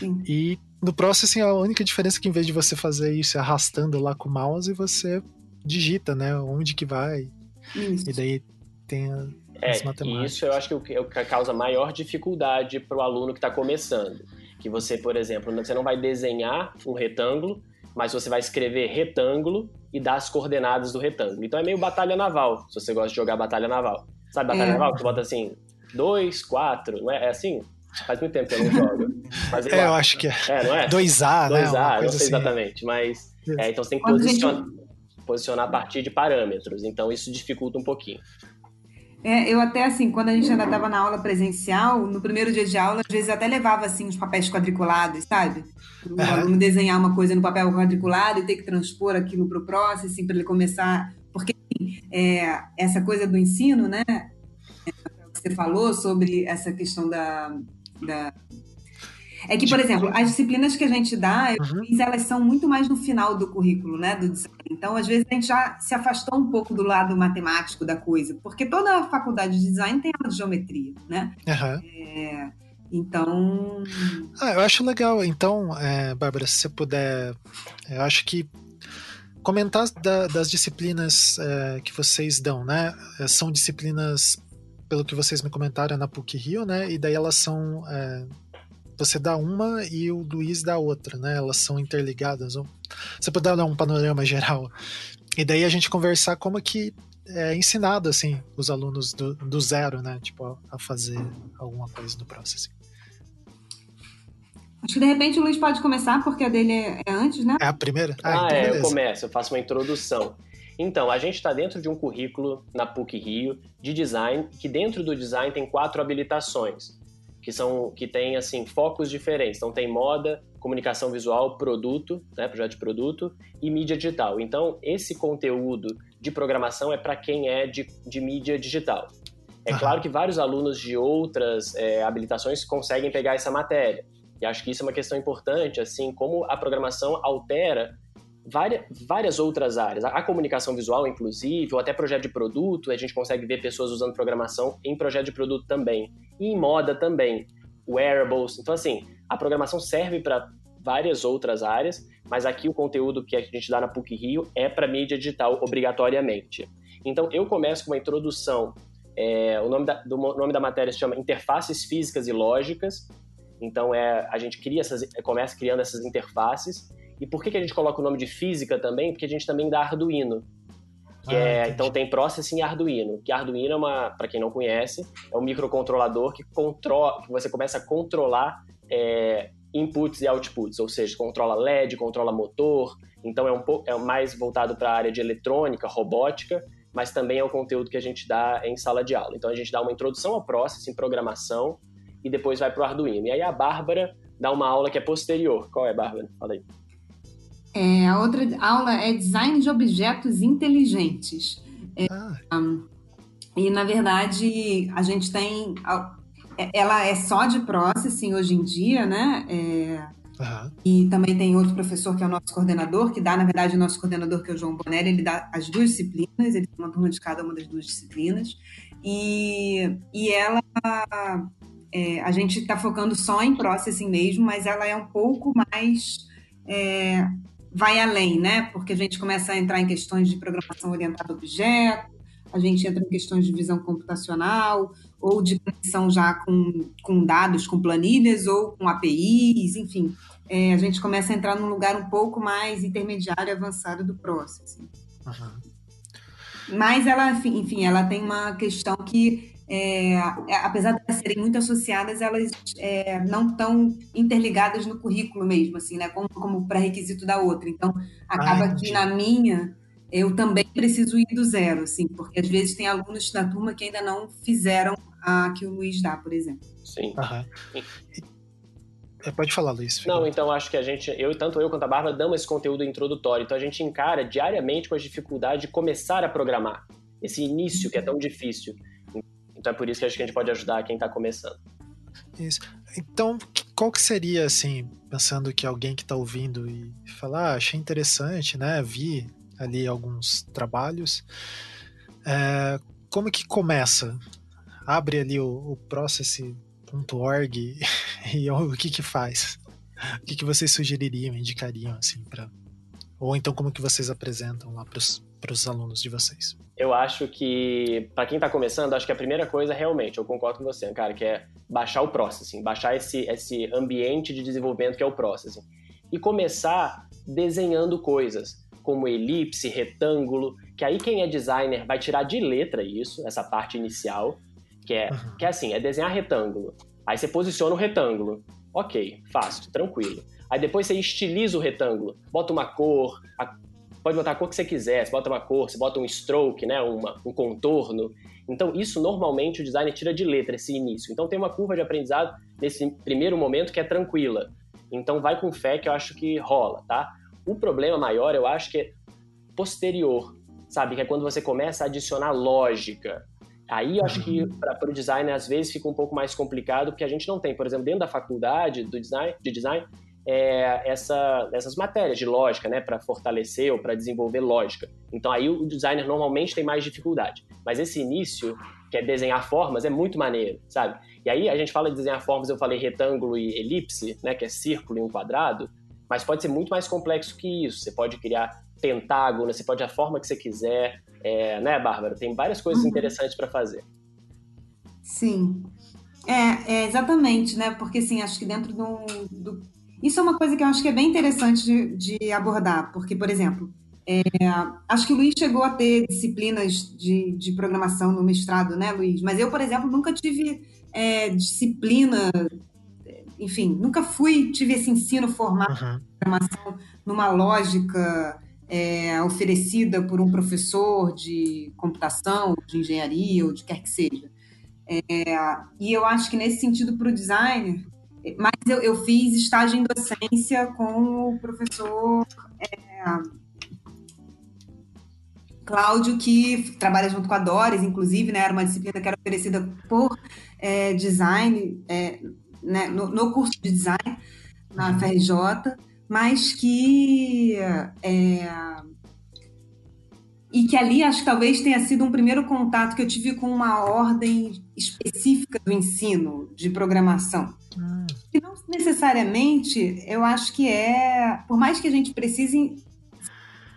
Sim. E no Processing, a única diferença é que em vez de você fazer isso arrastando lá com o mouse, você digita, né? Onde que vai. Isso. E daí tem a, é, isso eu acho que é o que causa maior dificuldade para o aluno que está começando. Que você, por exemplo, você não vai desenhar um retângulo, mas você vai escrever retângulo e dar as coordenadas do retângulo. Então é meio batalha naval, se você gosta de jogar batalha naval. Sabe batalha é. naval? Você bota assim, dois, quatro, não é? É assim? Faz muito tempo que eu não jogo. Mas [laughs] é, eu acho que é. É, não é? 2A, né? 2A, não sei assim. exatamente. Mas, é, então você tem que posicionar, posicionar a partir de parâmetros. Então isso dificulta um pouquinho. É, eu até, assim, quando a gente ainda estava na aula presencial, no primeiro dia de aula, às vezes até levava, assim, os papéis quadriculados, sabe? O uhum. aluno desenhar uma coisa no papel quadriculado e ter que transpor aquilo para o processing assim, para ele começar... Porque assim, é, essa coisa do ensino, né? É, você falou sobre essa questão da, da É que, por exemplo, as disciplinas que a gente dá, uhum. elas são muito mais no final do currículo, né, do design. Então, às vezes, a gente já se afastou um pouco do lado matemático da coisa, porque toda a faculdade de design tem aula de geometria, né? Uhum. É, então... Ah, eu acho legal. Então, é, Bárbara, se você puder... Eu acho que comentar da, das disciplinas é, que vocês dão, né? É, são disciplinas, pelo que vocês me comentaram, na PUC Rio, né? E daí elas são. É, você dá uma e o Luiz dá outra, né? Elas são interligadas. Você puder dar um panorama geral. E daí a gente conversar como que é ensinado, assim, os alunos do, do zero, né? Tipo, a, fazer alguma coisa no processo. Acho que de repente o Luiz pode começar, porque a dele é, é antes, né? É a primeira? Ah, ah então é, eu começo, eu faço uma introdução. Então, a gente está dentro de um currículo na PUC Rio de design, que dentro do design tem quatro habilitações, que são que tem assim focos diferentes. Então tem moda, comunicação visual, produto, né, projeto de produto e mídia digital. Então esse conteúdo de programação é para quem é de, de mídia digital. É claro que vários alunos de outras é, habilitações conseguem pegar essa matéria. E acho que isso é uma questão importante, assim, como a programação altera várias, várias outras áreas. A, comunicação visual, inclusive, ou até projeto de produto, a gente consegue ver pessoas usando programação em projeto de produto também. E em moda também. Wearables. Então, assim, a programação serve para várias outras áreas, mas aqui o conteúdo que a gente dá na PUC Rio é para mídia digital obrigatoriamente. Então, eu começo com uma introdução. É, o nome da, do, nome da matéria se chama Interfaces Físicas e Lógicas, então é a gente cria essas, começa criando essas interfaces. E por que, que a gente coloca o nome de física também? Porque a gente também dá Arduino. Que ah, é, então tem Processing Arduino, que Arduino é uma, para quem não conhece, é um microcontrolador que controla, que você começa a controlar é, inputs e outputs, ou seja, controla LED, controla motor. Então é um pouco é mais voltado para a área de eletrônica, robótica, mas também é o conteúdo que a gente dá em sala de aula. Então a gente dá uma introdução ao processing, programação, e depois vai para o Arduino. E aí a Bárbara dá uma aula que é posterior. Qual é, Bárbara? Fala aí. É, a outra aula é Design de Objetos Inteligentes. É, ah. um, e, na verdade, a gente tem... É, ela é só de processing hoje em dia, né? É, uhum. E também tem outro professor que é o nosso coordenador, que dá, na verdade, o nosso coordenador, que é o João Bonelli, ele dá as duas disciplinas, ele tem uma turma de cada uma das duas disciplinas. E, e ela é, a gente está focando só em processing mesmo, mas ela é um pouco mais. É, vai além, né? Porque a gente começa a entrar em questões de programação orientada a objeto, a gente entra em questões de visão computacional, ou de conexão já com, com dados, com planilhas, ou com APIs, enfim. É, a gente começa a entrar num lugar um pouco mais intermediário e avançado do processing. Uhum. Mas ela, enfim, ela tem uma questão que é, é, apesar de elas serem muito associadas, elas é, não estão interligadas no currículo mesmo, assim, né? Como, como pré-requisito da outra. Então, acaba ah, que na minha eu também preciso ir do zero, assim, porque às vezes tem alunos da turma que ainda não fizeram a que o Luiz dá, por exemplo. Sim. É, pode falar, Luiz. Não, então acho que a gente, eu tanto eu quanto a Bárbara damos esse conteúdo introdutório. Então a gente encara diariamente com as dificuldades de começar a programar. Esse início que é tão difícil. Então é por isso que acho que a gente pode ajudar quem está começando. Isso. Então, qual que seria, assim, pensando que alguém que está ouvindo e falar, ah, achei interessante, né? Vi ali alguns trabalhos. É, como que começa? Abre ali o, o process.org [laughs] e o que que faz? O que que vocês sugeririam, indicariam, assim, para ou então como que vocês apresentam lá para os alunos de vocês? Eu acho que, para quem está começando, acho que a primeira coisa, realmente, eu concordo com você, cara, que é baixar o processing, baixar esse, esse ambiente de desenvolvimento que é o processing. E começar desenhando coisas, como elipse, retângulo, que aí quem é designer vai tirar de letra isso, essa parte inicial, que é, uhum. que é assim, é desenhar retângulo. Aí você posiciona o retângulo. Ok, fácil, tranquilo. Aí depois você estiliza o retângulo, bota uma cor, a, pode botar a cor que você quiser, você bota uma cor, você bota um stroke, né, uma, um contorno. Então isso normalmente o designer tira de letra esse início. Então tem uma curva de aprendizado nesse primeiro momento que é tranquila. Então vai com fé que eu acho que rola, tá? O problema maior eu acho que é posterior, sabe? Que é quando você começa a adicionar lógica. Aí eu acho que para o design às vezes fica um pouco mais complicado, porque a gente não tem, por exemplo, dentro da faculdade do design, de design, é, essa, essas matérias de lógica, né, para fortalecer ou para desenvolver lógica. Então aí o designer normalmente tem mais dificuldade. Mas esse início, que é desenhar formas, é muito maneiro, sabe? E aí a gente fala de desenhar formas, eu falei retângulo e elipse, né, que é círculo e um quadrado, mas pode ser muito mais complexo que isso. Você pode criar pentágono, você pode a forma que você quiser, é, né, Bárbara? Tem várias coisas uhum. interessantes para fazer. Sim. É, é, exatamente, né? Porque assim, acho que dentro do, do isso é uma coisa que eu acho que é bem interessante de, de abordar, porque, por exemplo, é, acho que o Luiz chegou a ter disciplinas de, de, programação no mestrado, né, Luiz? Mas eu, por exemplo, nunca tive é, disciplina, enfim, nunca fui, tive esse ensino formal uhum. de programação numa lógica é, oferecida por um professor de computação, de engenharia ou de quer que seja. É, e eu acho que nesse sentido, para o designer, mas eu, eu, fiz estágio em docência com o professor é, Cláudio, que trabalha junto com a Doris, inclusive, né, era uma disciplina que era oferecida por é, design, é, né, no, no, curso de design na. FRJ, mas que é, e que ali acho que talvez tenha sido um primeiro contato que eu tive com uma ordem específica do ensino de programação. Hum. E não necessariamente, eu acho que é, por mais que a gente precise,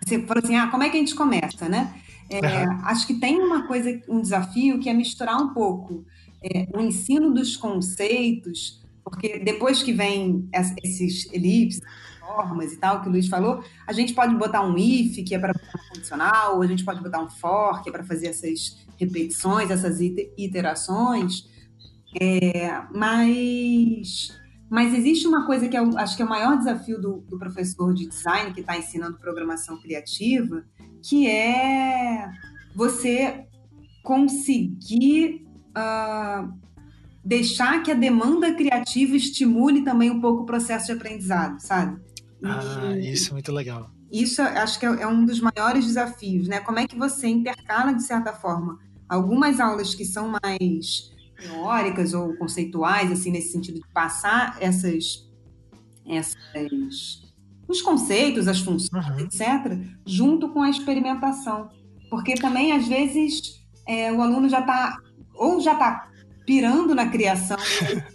você falou assim, ah, como é que a gente começa, né? É, uhum. Acho que tem uma coisa, um desafio que é misturar um pouco é, o ensino dos conceitos, porque depois que vem esses elipses, formas e tal, que o Luiz falou, a gente pode botar um if, que é para condicional, ou a gente pode botar um for, que é para fazer essas repetições, essas iterações, é, mas, mas existe uma coisa que eu acho que é o maior desafio do, do professor de design que está ensinando programação criativa, que é você conseguir uh, deixar que a demanda criativa estimule também um pouco o processo de aprendizado, sabe? Ah, isso é muito legal. Isso acho que é, é um dos maiores desafios, né? Como é que você intercala, de certa forma, algumas aulas que são mais teóricas ou conceituais, assim, nesse sentido de passar essas, essas os conceitos, as funções, uhum. etc., junto com a experimentação. Porque também, às vezes, é, o aluno já está, ou já está pirando na criação,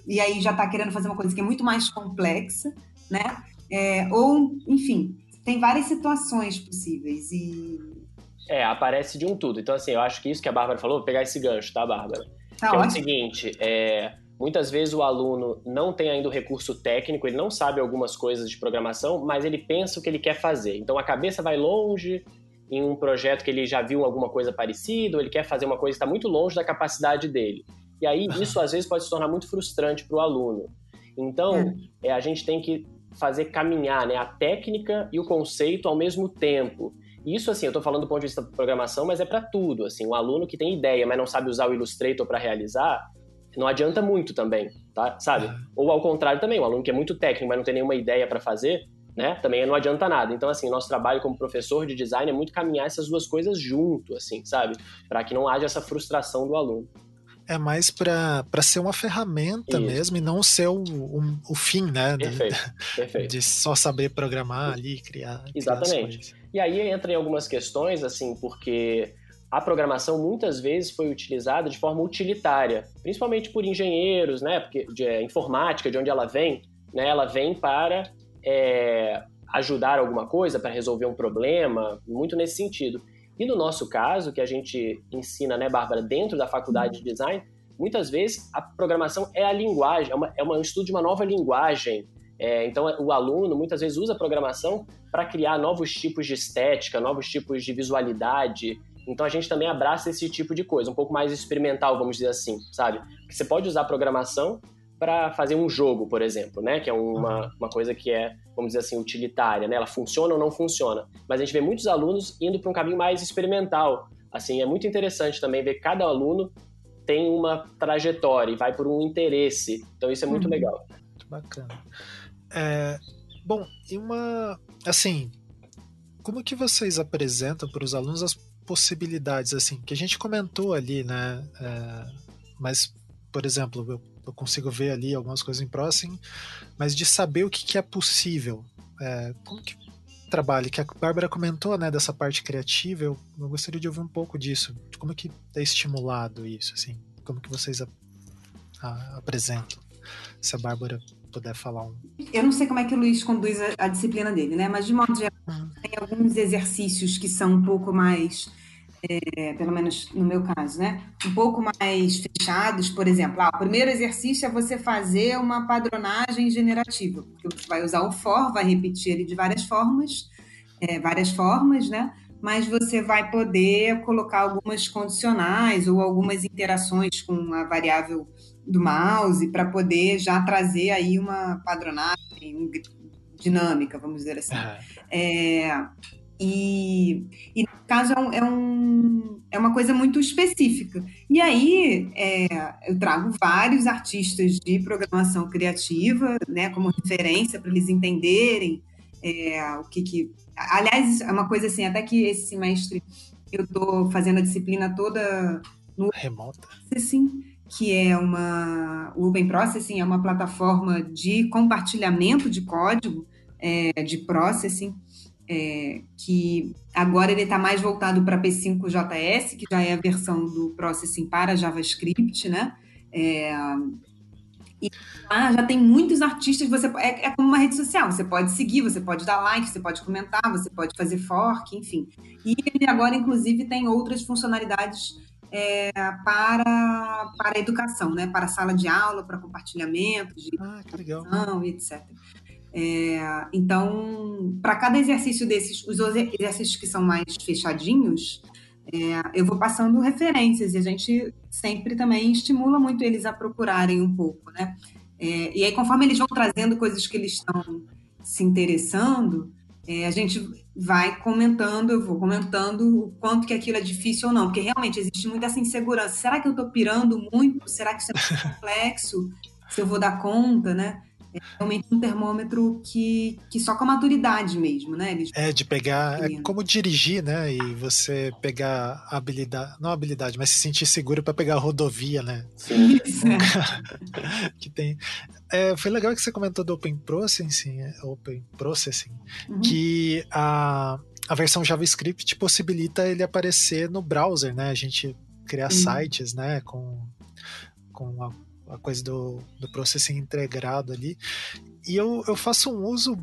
e aí já está querendo fazer uma coisa que é muito mais complexa, né? É, ou, enfim, tem várias situações possíveis e... É, aparece de um tudo. Então, assim, eu acho que isso que a Bárbara falou, vou pegar esse gancho, tá, Bárbara? Tá que ótimo. é o seguinte, é, muitas vezes o aluno não tem ainda o recurso técnico, ele não sabe algumas coisas de programação, mas ele pensa o que ele quer fazer. Então, a cabeça vai longe em um projeto que ele já viu alguma coisa parecida, ou ele quer fazer uma coisa que está muito longe da capacidade dele. E aí, [laughs] isso às vezes pode se tornar muito frustrante para o aluno. Então, é. é, a gente tem que fazer caminhar né, a técnica e o conceito ao mesmo tempo. Isso, assim, eu estou falando do ponto de vista da programação, mas é para tudo. Assim, um aluno que tem ideia, mas não sabe usar o Illustrator para realizar, não adianta muito também, tá? Sabe? É. Ou ao contrário também, um aluno que é muito técnico, mas não tem nenhuma ideia para fazer, né? Também não adianta nada. Então, assim, nosso trabalho como professor de design é muito caminhar essas duas coisas junto, assim, sabe? Para que não haja essa frustração do aluno é mais para ser uma ferramenta Isso. mesmo e não ser o, o, o fim, né? Perfeito, de, [laughs] perfeito. De só saber programar ali, criar. Exatamente. Criar e aí entra em algumas questões, assim, porque a programação muitas vezes foi utilizada de forma utilitária, principalmente por engenheiros, né? Porque de é, informática, de onde ela vem, né? Ela vem para é, ajudar alguma coisa, para resolver um problema, muito nesse sentido. E no nosso caso, que a gente ensina, né, Bárbara, dentro da faculdade de design, muitas vezes a programação é a linguagem, é, uma, é uma, um estudo de uma nova linguagem. É, então, o aluno muitas vezes usa a programação para criar novos tipos de estética, novos tipos de visualidade. Então, a gente também abraça esse tipo de coisa, um pouco mais experimental, vamos dizer assim, sabe? Você pode usar a programação para fazer um jogo, por exemplo, né? Que é uma, uma coisa que é, vamos dizer assim, utilitária, né? Ela funciona ou não funciona. Mas a gente vê muitos alunos indo para um caminho mais experimental. Assim, é muito interessante também ver cada aluno tem uma trajetória e vai por um interesse. Então isso é muito uhum. legal. Muito bacana. É, bom, e uma, assim, como que vocês apresentam para os alunos as possibilidades, assim, que a gente comentou ali, né? É, mas, por exemplo, eu, eu, consigo ver ali algumas coisas em Processing, mas de saber o que, que é possível. É, como que trabalha? Que a Bárbara comentou, né, dessa parte criativa, eu, eu gostaria de ouvir um pouco disso. Como que é estimulado isso, assim? Como que vocês a, a, apresentam? Se a Bárbara puder falar um. Eu não sei como é que o Luiz conduz a, a disciplina dele, né? Mas de modo geral, uhum. tem alguns exercícios que são um pouco mais, é, pelo menos no meu caso, né? Um pouco mais fechados, por exemplo. Ah, o primeiro exercício é você fazer uma padronagem generativa, porque você vai usar o for, vai repetir ele de várias formas, é, várias formas, né? Mas você vai poder colocar algumas condicionais ou algumas interações com a variável do mouse para poder já trazer aí uma padronagem dinâmica, vamos dizer assim. É, e, e, no caso, é, um, é, um, é, uma coisa muito específica. E aí, é, eu trago vários artistas de programação criativa, né, como referência para eles entenderem é, o que, que. Aliás, é uma coisa assim, até que esse semestre eu estou fazendo a disciplina toda no. Remota. Assim, que é uma. O Open Processing é uma plataforma de compartilhamento de código, é, de processing, é, que agora ele está mais voltado para P5JS, que já é a versão do processing para JavaScript, né? É, e lá já tem muitos artistas, você é, é, como uma rede social, você pode seguir, você pode dar like, você pode comentar, você pode fazer fork, enfim. E ele agora, inclusive, tem outras funcionalidades é, para, para a educação, né? para sala de aula, para compartilhamento de ah, legal. etc. É, então, para cada exercício desses, os exercícios que são mais fechadinhos, é, eu vou passando referências e a gente sempre também estimula muito eles a procurarem um pouco, né? É, e aí, conforme eles vão trazendo coisas que eles estão se interessando, é, a gente vai comentando, eu vou comentando o quanto que aquilo é difícil ou não, porque realmente existe muita essa insegurança. Será que eu estou pirando muito? Será que isso é muito [laughs] complexo? Se eu vou dar conta, né? É realmente um termômetro que, que só com a maturidade mesmo, né? Eles é, de pegar. É como dirigir, né? E você pegar a habilidade. Não habilidade, mas se sentir seguro para pegar a rodovia, né? Sim. Isso, é. [laughs] que tem. É, foi legal que você comentou do Open Processing, é, Open Processing uhum. que a, a versão JavaScript possibilita ele aparecer no browser, né? A gente criar uhum. sites, né? Com, com a a coisa do, do processing integrado ali. E eu, eu faço um uso,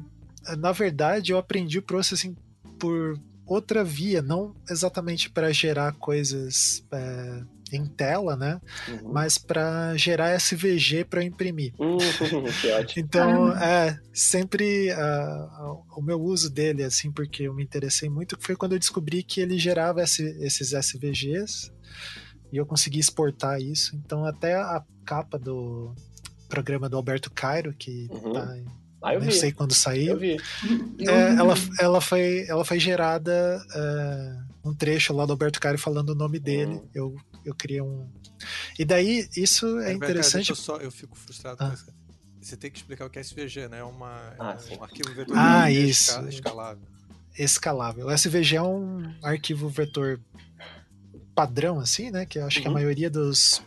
na verdade, eu aprendi o processing por outra via, não exatamente para gerar coisas é, em tela, né? Uhum. Mas para gerar SVG para imprimir. Uhum, [laughs] que ótimo. Então, é, sempre uh, o meu uso dele, assim, porque eu me interessei muito, foi quando eu descobri que ele gerava esse, esses SVGs e eu consegui exportar isso. Então, até a capa do programa do Alberto Cairo, que uhum. tá ah, eu não vi. sei quando saiu. Eu vi. É, ela, ela, foi, ela foi gerada é, um trecho lá do Alberto Cairo falando o nome dele. Uhum. Eu, eu criei um. E daí, isso é, é interessante. eu, só, eu fico frustrado ah. com isso. Você tem que explicar o que é SVG, né? É, uma, ah, é um arquivo vetor ah, isso. escalável. Escalável. O SVG é um arquivo vetor padrão, assim, né? Que eu acho uhum. que a uhum. maioria dos,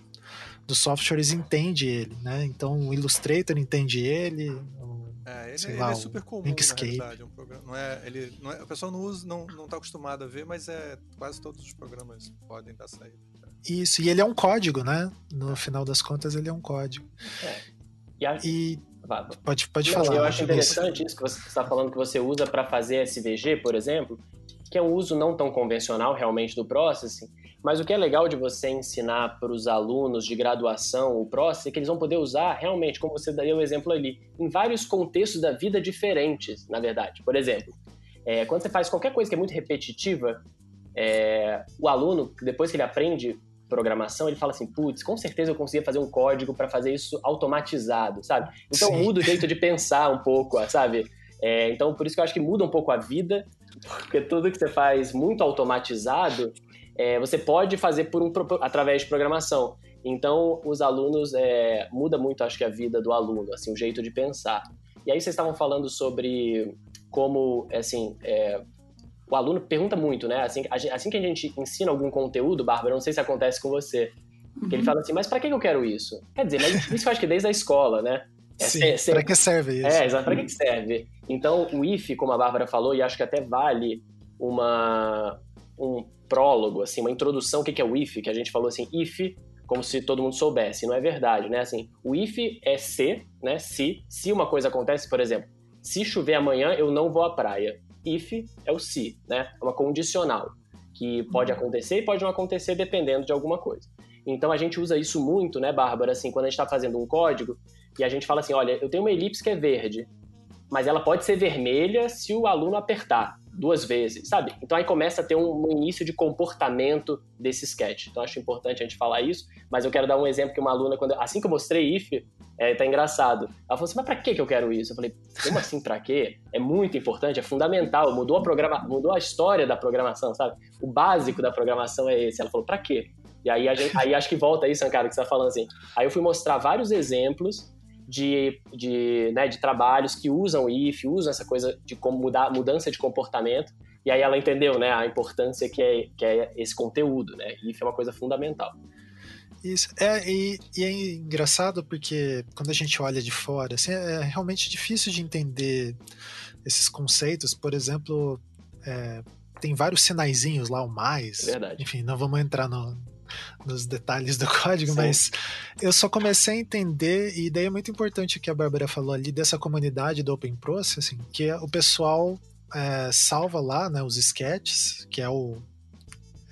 dos softwares entende ele, né? Então o Illustrator entende ele. O, é, ele, lá, ele é super comum, Inkscape. na realidade. É um programa, não é, ele, não é, o pessoal não usa, não, não tá acostumado a ver, mas é quase todos os programas podem dar saída. Isso, e ele é um código, né? No final das contas, ele é um código. É. E, a... e... Pode, pode falar. Eu acho interessante isso que você está falando que você usa para fazer SVG, por exemplo, que é um uso não tão convencional realmente do processing, mas o que é legal de você ensinar para os alunos de graduação o Process é que eles vão poder usar realmente, como você daria o exemplo ali, em vários contextos da vida diferentes, na verdade. Por exemplo, é, quando você faz qualquer coisa que é muito repetitiva, é, o aluno, depois que ele aprende programação, ele fala assim, putz, com certeza eu conseguia fazer um código para fazer isso automatizado, sabe? Então Sim. muda o jeito de pensar um pouco, sabe? É, então por isso que eu acho que muda um pouco a vida, porque tudo que você faz muito automatizado, é, você pode fazer por um, através de programação. Então, os alunos é, muda muito, acho que a vida do aluno, assim, o jeito de pensar. E aí vocês estavam falando sobre como, assim, é, o aluno pergunta muito, né? Assim, assim que a gente ensina algum conteúdo, Bárbara, não sei se acontece com você, que ele uhum. fala assim, mas para que eu quero isso? Quer dizer, mas isso eu acho que desde a escola, né? É Sim, ser, para que serve isso? É, exato, para que serve? Então, o if, como a Bárbara falou, e acho que até vale uma, um prólogo, assim, uma introdução, o que é o if, que a gente falou assim, if, como se todo mundo soubesse, não é verdade, né? Assim, o if é se, né? Se, se uma coisa acontece, por exemplo, se chover amanhã, eu não vou à praia. If é o se, né? É uma condicional, que pode acontecer e pode não acontecer dependendo de alguma coisa. Então a gente usa isso muito, né, Bárbara, assim, quando a gente está fazendo um código, e a gente fala assim: olha, eu tenho uma elipse que é verde, mas ela pode ser vermelha se o aluno apertar duas vezes, sabe? Então aí começa a ter um, início de comportamento desse sketch. Então acho importante a gente falar isso, mas eu quero dar um exemplo que uma aluna, quando assim que eu mostrei if, é, tá engraçado. Ela falou assim, mas pra que eu quero isso? Eu falei, como assim pra quê? É muito importante, é fundamental, mudou a programa, mudou a história da programação, sabe? O básico da programação é esse. Ela falou, pra quê? E aí, gente, aí acho que volta isso, cara, que você tá falando assim. Aí eu fui mostrar vários exemplos de, de, né, de trabalhos que usam if, usam essa coisa de como mudar, mudança de comportamento. E aí ela entendeu, né, a importância que é, que é esse conteúdo, né? If é uma coisa fundamental. Isso, é, e, e, é engraçado porque quando a gente olha de fora, assim, é realmente difícil de entender esses conceitos. Por exemplo, é, tem vários sinaizinhos lá, o mais. Verdade. Enfim, não vamos entrar no, nos detalhes do [laughs] código, Sim. mas eu só comecei a entender, e daí é muito importante o que a Bárbara falou ali dessa comunidade do Open Processing, que o pessoal é, salva lá né, os sketches, que é o,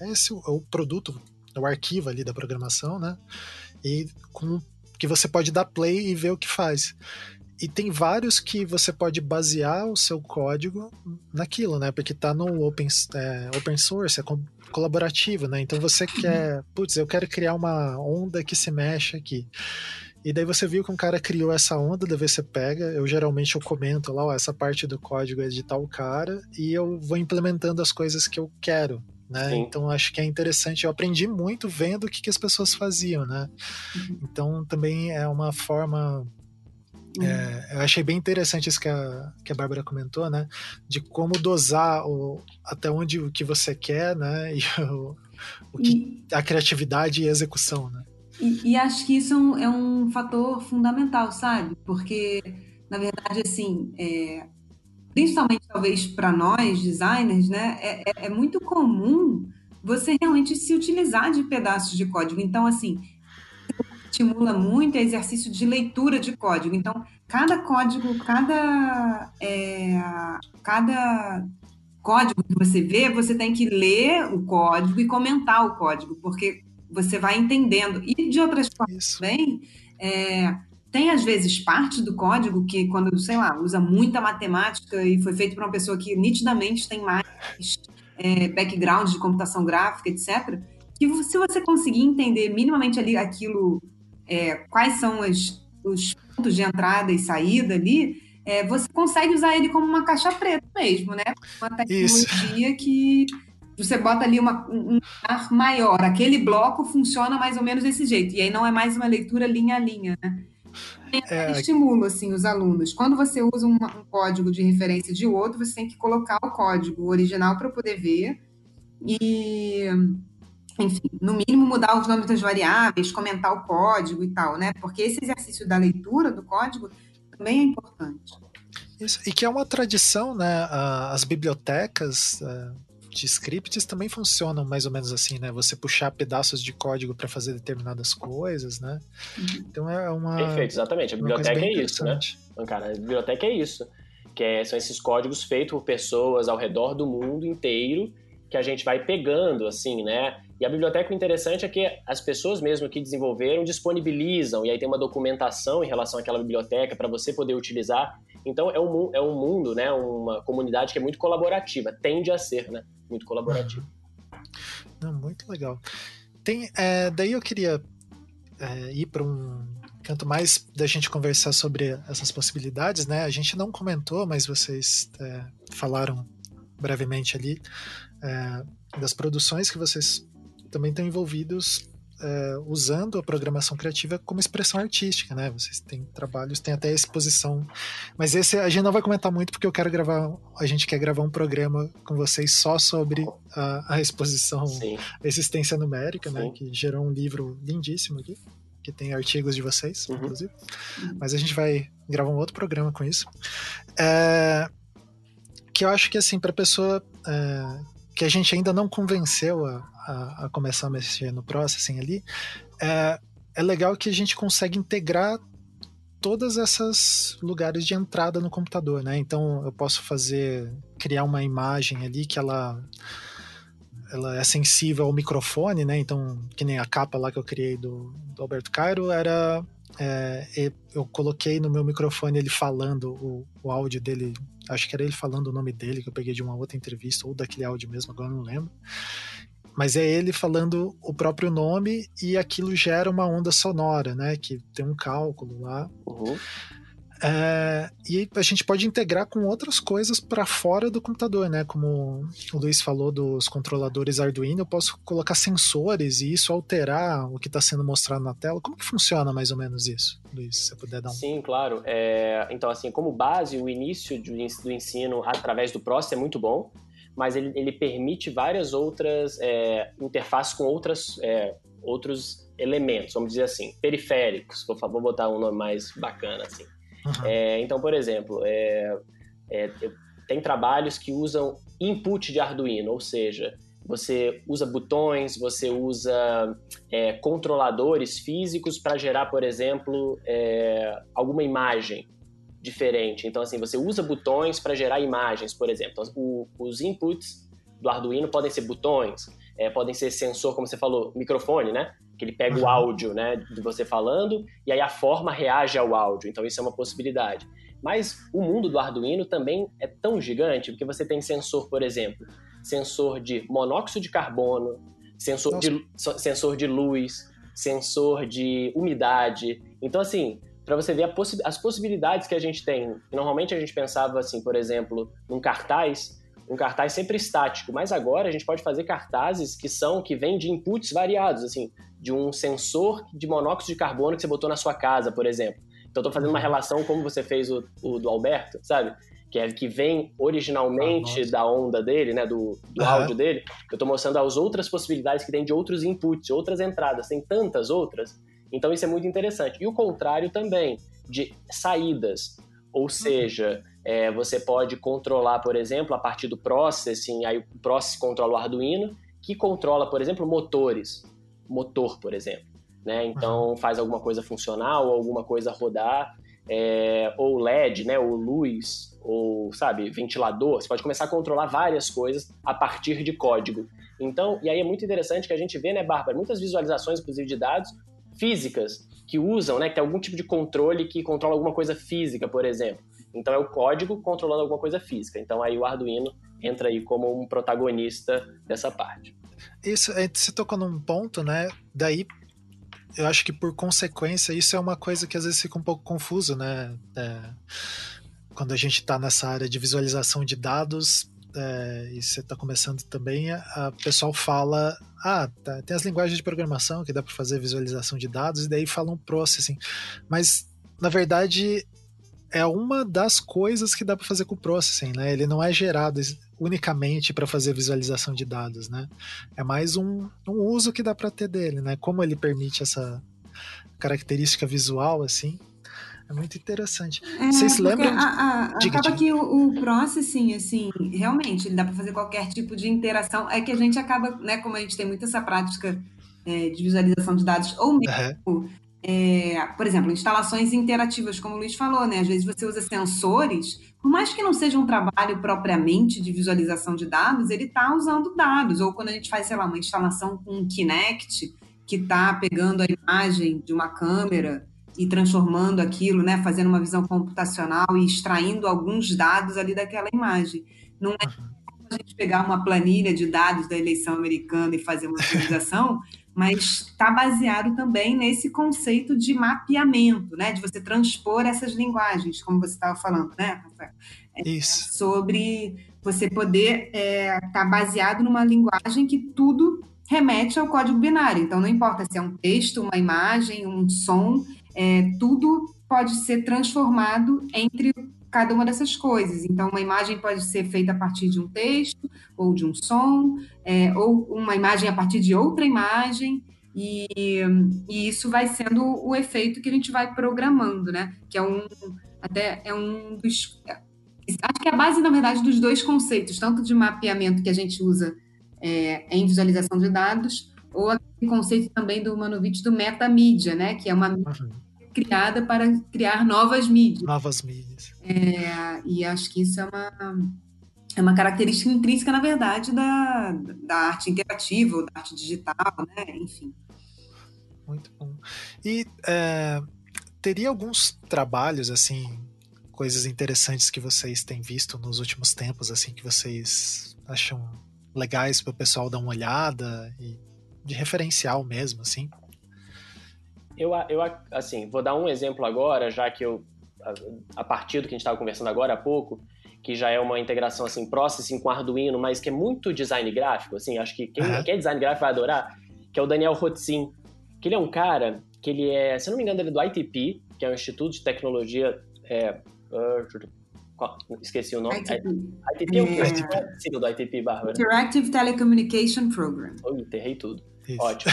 esse, é o produto, é o arquivo ali da programação, né? E com que você pode dar play e ver o que faz. E tem vários que você pode basear o seu código naquilo, né? Porque tá no open, é, open source, é colaborativo, né? Então você quer, putz, eu quero criar uma onda que se mexe aqui. E daí você viu que um cara criou essa onda, daí você pega, eu geralmente eu comento lá, ó, essa parte do código é de tal cara, e eu vou implementando as coisas que eu quero, né? Então acho que é interessante, eu aprendi muito vendo o que, que as pessoas faziam, né? Uhum. Então também é uma forma é, uhum. eu achei bem interessante isso que a, que a Bárbara comentou, né? De como dosar o, até onde o que você quer, né? [laughs] E o, o que, e, a criatividade e a execução, né? E, e acho que isso é um, é um, fator fundamental, sabe? Porque, na verdade, assim, é, principalmente talvez para nós, designers, né? É, é, é muito comum você realmente se utilizar de pedaços de código. Então, assim, estimula muito é exercício de leitura de código. Então, cada código, cada, é, cada código que você vê, você tem que ler o código e comentar o código, porque você vai entendendo. E de outras formas também, é, tem às vezes parte do código que, quando, sei lá, usa muita matemática e foi feito para uma pessoa que nitidamente tem mais é, background de computação gráfica, etc., que se você conseguir entender minimamente ali aquilo é, quais são as, os pontos de entrada e saída ali, é, você consegue usar ele como uma caixa preta mesmo, né? Uma tecnologia Isso. que você bota ali uma, um ar maior. Aquele bloco funciona mais ou menos desse jeito. E aí não é mais uma leitura linha a linha, né? É... Estimula, assim, os alunos. Quando você usa um, um código de referência de outro, você tem que colocar o código original para poder ver. E enfim, no mínimo mudar os nomes das variáveis, comentar o código e tal, né? Porque esse exercício da leitura do código também é importante. Isso, e que é uma tradição, né? As bibliotecas é, de scripts também funcionam mais ou menos assim, né? Você puxar pedaços de código para fazer determinadas coisas, né? Uhum. Então é uma. Perfeito, exatamente. A biblioteca é isso, né? Então, cara, a biblioteca é isso. Que é, são esses códigos feitos por pessoas ao redor do mundo inteiro que a gente vai pegando, assim, né? E a biblioteca, o interessante é que as pessoas mesmo que desenvolveram disponibilizam, e aí tem uma documentação em relação àquela biblioteca para você poder utilizar. Então, é um, é um mundo, né? Uma comunidade que é muito colaborativa, tende a ser, né? Muito colaborativa. Não, muito legal. Tem, é, daí eu queria é, ir para um canto mais da gente conversar sobre essas possibilidades, né? A gente não comentou, mas vocês é, falaram brevemente ali é, das produções que vocês também estão envolvidos é, usando a programação criativa como expressão artística, né? Vocês têm trabalhos, tem até exposição. Mas esse a gente não vai comentar muito porque eu quero gravar, a gente quer gravar um programa com vocês só sobre a, a exposição Sim. Existência Numérica, né? Sim. né? Que gerou um livro lindíssimo aqui, que tem artigos de vocês, uhum. inclusive. Mas a gente vai gravar um outro programa com isso. É, que eu acho que assim, para pessoa é, que a gente ainda não convenceu a, a, a, começar a mexer no processing ali, é, é legal que a gente consegue integrar todas essas lugares de entrada no computador, né? Então eu posso fazer criar uma imagem ali que ela ela é sensível ao microfone, né? Então, que nem a capa lá que eu criei do, do Alberto Cairo era é, eu coloquei no meu microfone ele falando o, o áudio dele acho que era ele falando o nome dele, que eu peguei de uma outra entrevista, ou daquele áudio mesmo, agora não lembro. Mas é ele falando o próprio nome e aquilo gera uma onda sonora, né? Que tem um cálculo lá. Uhum. É, e a gente pode integrar com outras coisas para fora do computador, né? Como o Luiz falou dos controladores Arduino, eu posso colocar sensores e isso alterar o que está sendo mostrado na tela. Como que funciona mais ou menos isso, Luiz? Se você puder dar um. Sim, claro. É, então, assim, como base, o início do ensino através do PROS é muito bom, mas ele, ele permite várias outras é, interfaces com outras, é, outros elementos, vamos dizer assim, periféricos. Vou, vou botar um nome mais bacana assim. Uhum. É, então, por exemplo, é, é, tem trabalhos que usam input de Arduino, ou seja, você usa botões, você usa é, controladores físicos para gerar, por exemplo, é, alguma imagem diferente. Então, assim, você usa botões para gerar imagens, por exemplo. Então, o, os inputs do Arduino podem ser botões, é, podem ser sensor, como você falou, microfone, né? Que ele pega uhum. o áudio, né, de você falando, e aí a forma reage ao áudio. Então isso é uma possibilidade. Mas o mundo do Arduino também é tão gigante, porque você tem sensor, por exemplo, sensor de monóxido de carbono, sensor, de, sensor de luz, sensor de umidade. Então, assim, para você ver possi as possibilidades que a gente tem. Normalmente a gente pensava, assim, por exemplo, num cartaz, um cartaz sempre estático, mas agora a gente pode fazer cartazes que são que vêm de inputs variados, assim, de um sensor de monóxido de carbono que você botou na sua casa, por exemplo. Então, estou fazendo uma relação como você fez o, o, do Alberto, sabe? Que, é, que vem originalmente ah, da onda dele, né? Do, do uhum. áudio dele. Eu estou mostrando as outras possibilidades que tem de outros inputs, outras entradas. Tem tantas outras. Então, isso é muito interessante. E o contrário também, de saídas. Ou uhum. seja, é, você pode controlar, por exemplo, a partir do processing, aí o process controla o Arduino, que controla, por exemplo, motores motor, por exemplo. Né? Então faz alguma coisa funcional, ou alguma coisa rodar, é, ou LED, né? ou luz, ou sabe, ventilador. Você pode começar a controlar várias coisas a partir de código. Então, e aí é muito interessante que a gente vê, né, Bárbara, muitas visualizações, inclusive de dados físicas que usam, né, que tem algum tipo de controle que controla alguma coisa física, por exemplo. Então é o código controlando alguma coisa física. Então aí o Arduino entra aí como um protagonista dessa parte. Isso, é, você tocou num ponto, né? Daí, eu acho que por consequência, isso é uma coisa que às vezes fica um pouco confuso, né? É, quando a gente está nessa área de visualização de dados, é, e você está começando também, a, pessoal fala, ah, tá, tem as linguagens de programação que dá para fazer visualização de dados, e daí falam processing. Mas, na verdade, é uma das coisas que dá para fazer com o processing, né? Ele não é gerado unicamente para fazer visualização de dados, né? É mais um, um uso que dá para ter dele, né? Como ele permite essa característica visual, assim, é muito interessante. É, Vocês lembram? A, a, diga, acaba diga. que o, o, processing, assim, realmente, ele dá para fazer qualquer tipo de interação. É que a gente acaba, né, como a gente tem muito essa prática é, de visualização de dados, ou mesmo uhum é, por exemplo, instalações interativas, como o Luiz falou, né? Às vezes você usa sensores, por mais que não seja um trabalho propriamente de visualização de dados, ele está usando dados. Ou quando a gente faz, sei lá, uma instalação com um Kinect, que está pegando a imagem de uma câmera e transformando aquilo, né? Fazendo uma visão computacional e extraindo alguns dados ali daquela imagem. Não é a gente pegar uma planilha de dados da eleição americana e fazer uma visualização, [laughs] mas está baseado também nesse conceito de mapeamento, né? De você transpor essas linguagens, como você estava falando, né, Rafael? É, Isso. Sobre você poder estar é, tá baseado numa linguagem que tudo remete ao código binário. Então, não importa se é um texto, uma imagem, um som, é, tudo pode ser transformado entre cada uma dessas coisas. Então, uma imagem pode ser feita a partir de um texto ou de um som, é, ou uma imagem a partir de outra imagem. E, e, isso vai sendo o efeito que a gente vai programando, né? Que é um até é um dos acho que é a base na verdade dos dois conceitos, tanto de mapeamento que a gente usa é, em visualização de dados, ou aquele conceito também do Manovich do metamídia, né? Que é uma uhum. Criada para criar novas mídias. Novas mídias. É, e acho que isso é uma é uma característica intrínseca, na verdade, da, da arte interativa, ou da arte digital, né? Enfim. Muito bom. E é, teria alguns trabalhos, assim, coisas interessantes que vocês têm visto nos últimos tempos, assim, que vocês acham legais para o pessoal dar uma olhada e de referencial mesmo, assim? Eu, eu, assim, vou dar um exemplo agora, já que eu, a, a partir do que a gente estava conversando agora há pouco, que já é uma integração, assim, processing com Arduino, mas que é muito design gráfico, assim, acho que quem, uhum. quem é design gráfico vai adorar, que é o Daniel Rotzin, que ele é um cara que ele é, se não me engano, ele é do ITP, que é um Instituto de Tecnologia. É, uh, esqueci o nome. ITP, ITP é o que? É. Do ITP, Bárbara? Interactive Telecommunication Program. Oh, enterrei tudo. Isso. Ótimo.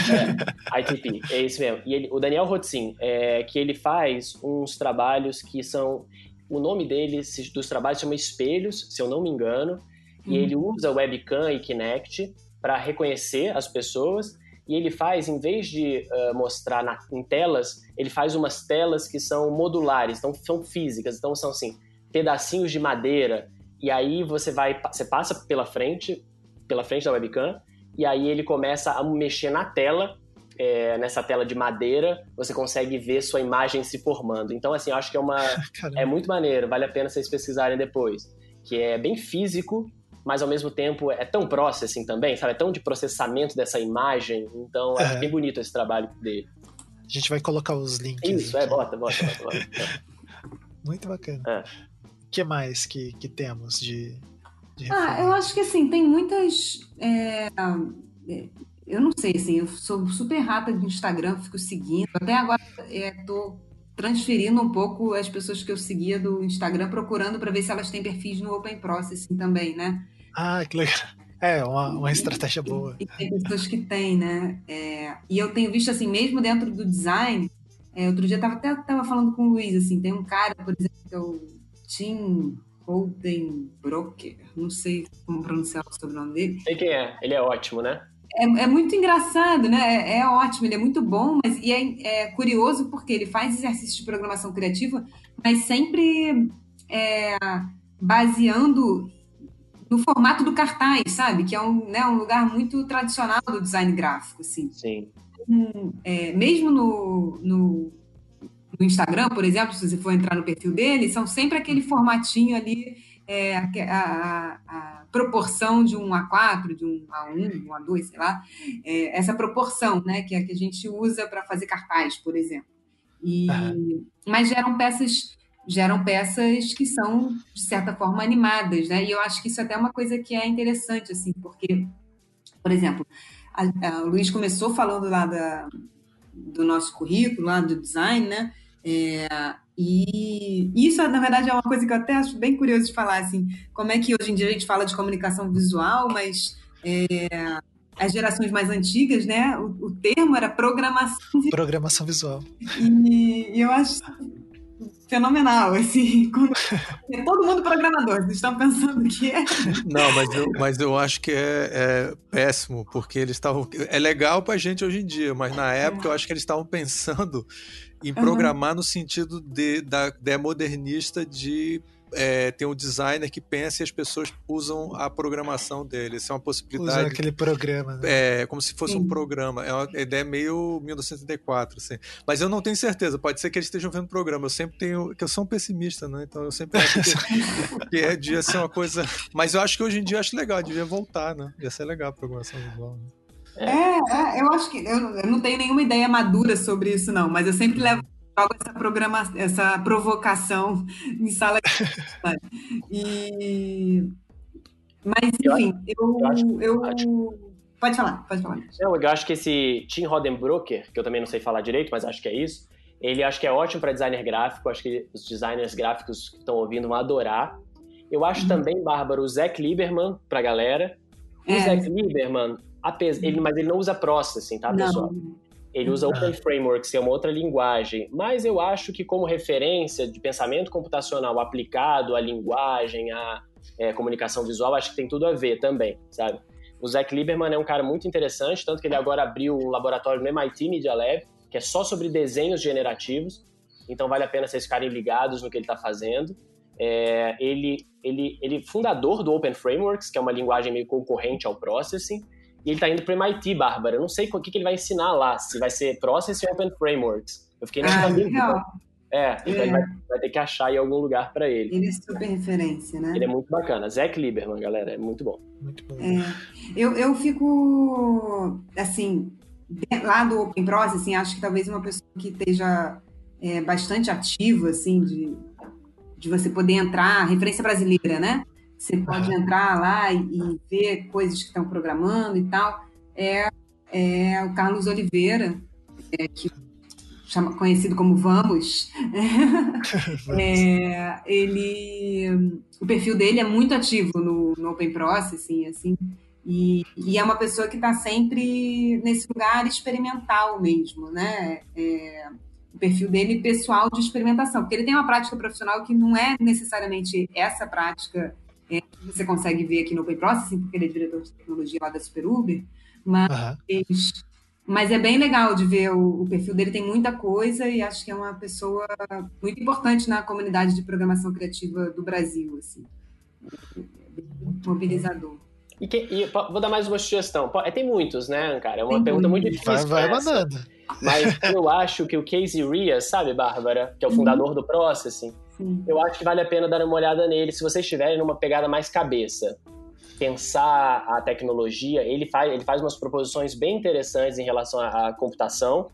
É, ITP, é isso mesmo. E ele, o Daniel Rotzin, é, que ele faz uns trabalhos que são. O nome dele, dos trabalhos, chama Espelhos, se eu não me engano. E uhum. ele usa webcam e Kinect para reconhecer as pessoas e ele faz, em vez de uh, mostrar na, em telas, ele faz umas telas que são modulares, então são físicas, então são assim, pedacinhos de madeira, e aí você vai, você passa pela frente, pela frente da webcam, e aí ele começa a mexer na tela, é, nessa tela de madeira, você consegue ver sua imagem se formando. Então, assim, eu acho que é uma. [laughs] é muito maneiro, vale a pena vocês pesquisarem depois. Que é bem físico, mas ao mesmo tempo é tão processing também, sabe? É tão de processamento dessa imagem. Então, é bem bonito esse trabalho dele. A gente vai colocar os links. Isso, é, bota, bota, bota. bota. [laughs] Muito bacana. O é. que mais que, que temos de Ah, eu acho que assim, tem muitas. É, eu não sei, assim, eu sou super rata de Instagram, fico seguindo. Até agora estou é, transferindo um pouco as pessoas que eu seguia do Instagram, procurando para ver se elas têm perfis no Open Processing também, né? Ah, que legal. É, uma, uma estratégia boa. E, tem pessoas que têm, né? É, e eu tenho visto, assim, mesmo dentro do design, é, outro dia eu tava, até tava falando com o Luiz, assim, tem um cara, por exemplo, que é o Tim Holdenbroker, não sei como pronunciar o sobrenome dele. Sei quem é, ele é ótimo, né? É, é muito engraçado, né? É, é, ótimo, ele é muito bom, mas e é, é, curioso porque ele faz exercício de programação criativa, mas sempre é, baseando no formato do cartaz, sabe? Que é um, né, um lugar muito tradicional do design gráfico, assim. Sim. Um, é, mesmo no, no, no, Instagram, por exemplo, se você for entrar no perfil dele, são sempre aquele formatinho ali, é, a, a, a, proporção de um A4, de um A1, um A2, sei lá, é, essa proporção, né, que é a que a gente usa para fazer cartaz, por exemplo. E, uhum. Mas geram peças geram peças que são, de certa forma, animadas, né? E eu acho que isso é até é uma coisa que é interessante, assim, porque, por exemplo, a, a, o Luiz começou falando lá da, do nosso currículo, lá do design, né? É, e isso, na verdade, é uma coisa que eu até acho bem curioso de falar, assim, como é que hoje em dia a gente fala de comunicação visual, mas é, as gerações mais antigas, né, o, o termo era programação visual. Programação visual. E, e eu acho fenomenal, assim, [laughs] quando... é todo mundo programador, vocês estão pensando que é... Não, mas eu, mas eu acho que é, é péssimo, porque eles estavam... É legal pra gente hoje em dia, mas na época é. eu acho que eles estavam pensando em programar uhum. no sentido de, da ideia modernista de é, tem um designer que pensa e as pessoas usam a programação dele. Isso é uma possibilidade. Usa aquele programa. Né? É, como se fosse Sim. um programa. É uma ideia meio 1984, assim. Mas eu não tenho certeza. Pode ser que eles estejam vendo programa. Eu sempre tenho. que eu sou um pessimista, né? Então eu sempre acho que, [laughs] que é, devia ser uma coisa. Mas eu acho que hoje em dia eu acho legal, devia voltar, né? Ia ser legal a programação visual. Né? É, é, eu acho que eu, eu não tenho nenhuma ideia madura sobre isso, não, mas eu sempre levo jogo essa programa, essa provocação em sala de e mas enfim, eu, eu, eu, Pode falar, pode falar. Não, eu acho que esse Tim Rodenbroker, que eu também não sei falar direito, mas acho que é isso, ele acho que é ótimo para designer gráfico, acho que os designers gráficos que estão ouvindo vão adorar. Eu acho uhum. também, Bárbara, o Zach Lieberman pra galera. O é. Zach Lieberman, ele, mas ele não usa Processing, tá, pessoal? Não. Ele usa Open Frameworks, que é uma outra linguagem. Mas eu acho que, como referência de pensamento computacional aplicado à linguagem, à é, comunicação visual, acho que tem tudo a ver também, sabe? O Zach Lieberman é um cara muito interessante, tanto que ele agora abriu um laboratório no MIT Media Lab, que é só sobre desenhos generativos. Então vale a pena vocês ficarem ligados no que ele está fazendo. É, ele, ele, ele é fundador do Open Frameworks, que é uma linguagem meio concorrente ao Processing. E ele tá indo pro MIT, Bárbara. Eu não sei o que, que ele vai ensinar lá, se vai ser Process ou Open Frameworks. Eu fiquei nessa ah, dúvida. É, então é. Vai, vai, ter que achar em algum lugar para ele. Ele é super referência, né? Ele é muito bacana. Zach Lieberman, galera, é muito bom. Muito bom. É, eu, eu fico, assim, lá do Open Processing, acho que talvez uma pessoa que esteja é, bastante ativa, assim, de, de você poder entrar, referência brasileira, né? Você pode entrar lá e, e ver coisas que estão programando e tal. É, é o Carlos Oliveira, é, que chama, conhecido como Vamos. [laughs] é, ele, o perfil dele é muito ativo no, no Open Processing, assim, e, e, é uma pessoa que está sempre nesse lugar experimental mesmo, né? É, o perfil dele pessoal de experimentação, porque ele tem uma prática profissional que não é necessariamente essa prática é, você consegue ver aqui no Open Processing, porque ele é diretor de tecnologia lá da Super Uber, mas, uhum. mas é bem legal de ver o, o, perfil dele, tem muita coisa e acho que é uma pessoa muito importante na comunidade de programação criativa do Brasil, assim, mobilizador. E, que, e, vou dar mais uma sugestão. É, tem muitos, né, cara? É uma tem pergunta muito, muito difícil. Vai, vai mandando. Mas eu acho que o Casey Rias, sabe, Bárbara? Que é o uhum. fundador do Processing. Sim. Eu acho que vale a pena dar uma olhada nele se vocês estiverem numa pegada mais cabeça. Pensar a tecnologia, ele faz, ele faz umas proposições bem interessantes em relação à, à computação.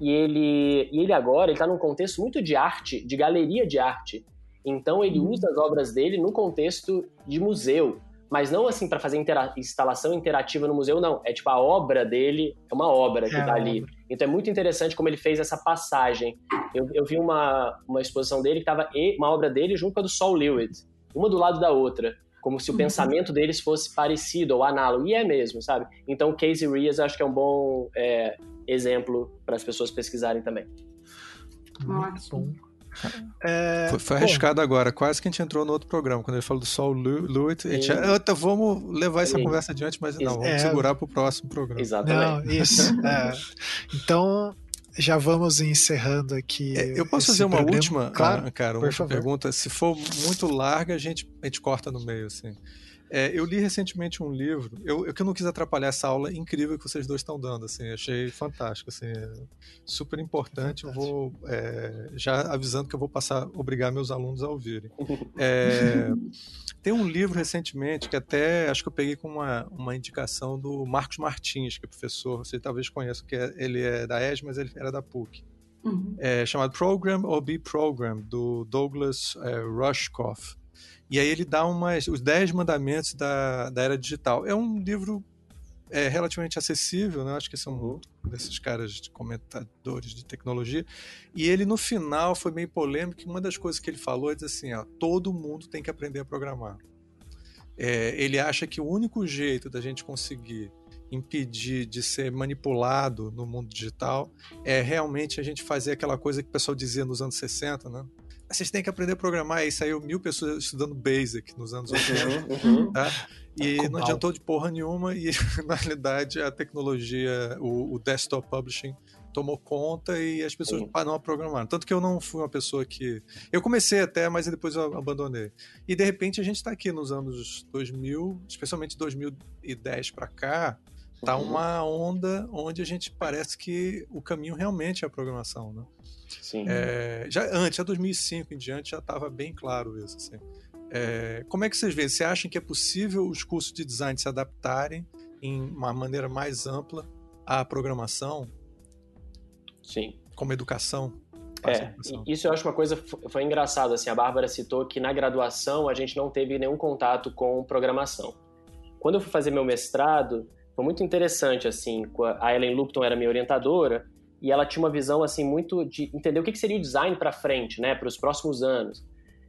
E ele, e ele agora está num contexto muito de arte, de galeria de arte. Então ele uhum. usa as obras dele no contexto de museu mas não assim para fazer intera instalação interativa no museu, não. É tipo a obra dele, é uma obra que é tá ali. Então é muito interessante como ele fez essa passagem. Eu, eu vi uma, uma exposição dele que tava uma obra dele junto com a do Sol Lewitt, uma do lado da outra. Como se o uhum. pensamento deles fosse parecido ou análogo. E é mesmo, sabe? Então, Casey Reas acho que é um bom é, exemplo para as pessoas pesquisarem também. Muito bom. É, foi, foi arriscado agora, quase que a gente entrou no outro programa, quando ele falou do Sol Lewitt. A gente, ah, vamos levar essa conversa adiante, mas não, vamos é, segurar para o próximo programa. Exatamente. Não, isso. É. Então, já vamos encerrando aqui. É, eu posso fazer uma programa? última, claro, cara, uma pergunta. Se for muito larga, a gente, a gente corta no meio, assim. É, eu li recentemente um livro, eu, eu que não quis atrapalhar essa aula incrível que vocês dois estão dando, assim, achei fantástico, assim, é super importante. Eu vou é, já avisando que eu vou passar, obrigar meus alunos a ouvirem. [laughs] É, tem um livro recentemente que até acho que eu peguei com uma, uma indicação do Marcos Martins, que é professor, você talvez conheça, que é, ele é da ES, mas ele era da PUC. Uhum. Chamado Program or Be Program, do Douglas Rushkoff. E aí ele dá umas, os 10 mandamentos da, da era digital. É um livro é, relativamente acessível, né? acho que são uhum. desses caras de comentadores de tecnologia. E ele, no final, foi meio polêmico. Uma das coisas que ele falou é dizer assim: ó, todo mundo tem que aprender a programar. É, ele acha que o único jeito da gente conseguir impedir de ser manipulado no mundo digital é realmente a gente fazer aquela coisa que o pessoal dizia nos anos 60, né? Vocês têm que aprender a programar. E saiu mil pessoas estudando Basic nos anos 80. Uhum, uhum. Tá? E não adiantou de porra nenhuma. E [laughs] na realidade a tecnologia, o, o desktop publishing tomou conta e as pessoas pararam a programar. Tanto que eu não fui uma pessoa que. Eu comecei até, mas depois eu abandonei. E de repente a gente está aqui nos anos 2000, especialmente 2010 para cá, tá uhum. uma onda onde a gente parece que o caminho realmente é a programação, né? Sim. É, já antes, a 2005 em diante, já estava bem claro isso. Assim. É, como é que vocês veem? Você acham que é possível os cursos de design se adaptarem em uma maneira mais ampla à programação? Sim. Como educação? É, isso eu acho uma coisa foi engraçado assim, a Bárbara citou que na graduação a gente não teve nenhum contato com programação. Quando eu fui fazer meu mestrado, foi muito interessante, assim, a Ellen Lupton era minha orientadora, e ela tinha uma visão, assim, muito de entender o que seria o design para frente, né, para os próximos anos.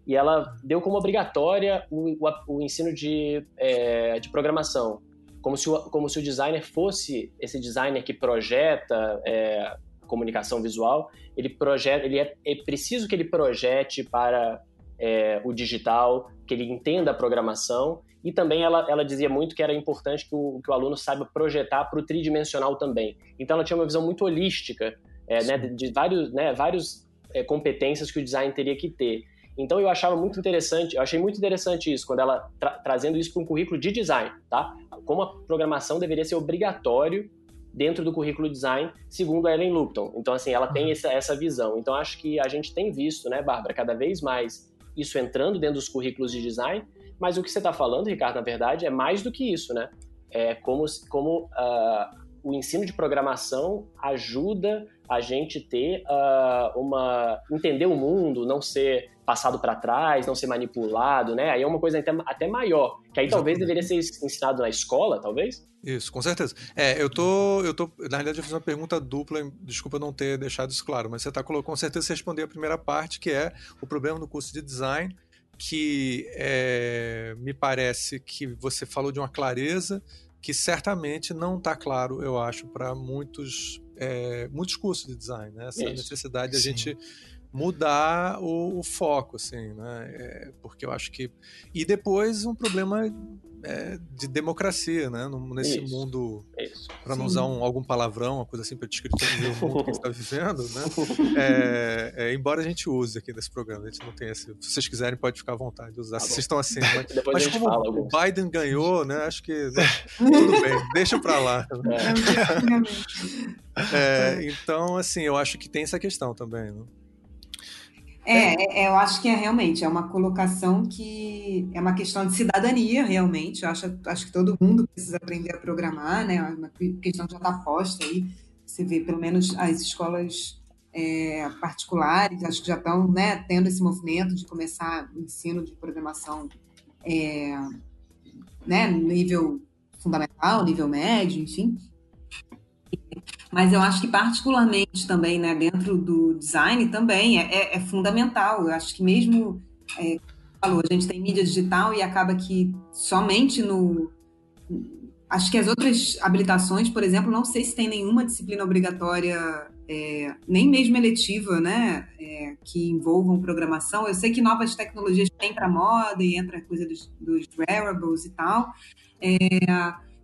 E ela deu como obrigatória o, o, o ensino de, é, de programação, como se, o, como se o designer fosse esse designer que projeta é, comunicação visual, ele projeta, ele é, é preciso que ele projete para é, o digital, que ele entenda a programação e também ela, ela dizia muito que era importante que o, que o aluno saiba projetar para o tridimensional também. Então ela tinha uma visão muito holística é, né, de, vários, né, vários é, competências que o design teria que ter. Então eu achava muito interessante, eu achei muito interessante isso quando ela tra trazendo isso para um currículo de design, tá? Como a programação deveria ser obrigatório dentro do currículo design, segundo a Ellen Lupton. Então assim, ela tem uhum. essa, essa visão. Então acho que a gente tem visto, né, Bárbara, cada vez mais isso entrando dentro dos currículos de design mas o que você está falando, Ricardo, na verdade, é mais do que isso, né? É como, como uh, o ensino de programação ajuda a gente ter uh, uma entender o mundo, não ser passado para trás, não ser manipulado, né? Aí é uma coisa até, até maior, que aí Exatamente. talvez deveria ser ensinado na escola, talvez. Isso, com certeza. É, eu tô, eu tô, na realidade eu fiz uma pergunta dupla, desculpa não ter deixado isso claro, mas você tá colocando, com certeza você respondeu a primeira parte, que é o problema no curso de design que é, me parece que você falou de uma clareza que certamente não está claro, eu acho, para muitos, é, muitos cursos de design. Né? Essa Isso. necessidade de a gente mudar o, o, foco, assim, né? É, porque eu acho que. E depois um problema é, de democracia, né? Nesse isso, mundo, para não usar um, algum palavrão, uma coisa assim para descrever o mundo que a gente está vivendo, né? [laughs] É, é, embora a gente use aqui nesse programa, a gente não tem esse. Se vocês quiserem, pode ficar à vontade de usar. Tá se vocês estão assim. Mas, [laughs] mas como o Biden ganhou, né? Acho que né? [laughs] tudo bem, deixa para lá. É. É, então, assim, eu acho que tem essa questão também, né? É, é, eu acho que é realmente, é uma colocação que é uma questão de cidadania, realmente. Eu acho, acho que todo mundo precisa aprender a programar, né? É uma questão já está posta aí. Você vê, pelo menos, as escolas é, particulares, acho que já estão né, tendo esse movimento de começar o ensino de programação é, né, no nível fundamental, nível médio, enfim. Mas eu acho que particularmente também, né, dentro do design também é, é, é fundamental. Eu acho que mesmo é, falou, a gente tem mídia digital e acaba que somente no acho que as outras habilitações, por exemplo, não sei se tem nenhuma disciplina obrigatória, é, nem mesmo eletiva, né, é, que envolvam programação. Eu sei que novas tecnologias têm para moda e entra a coisa dos, dos wearables e tal. É,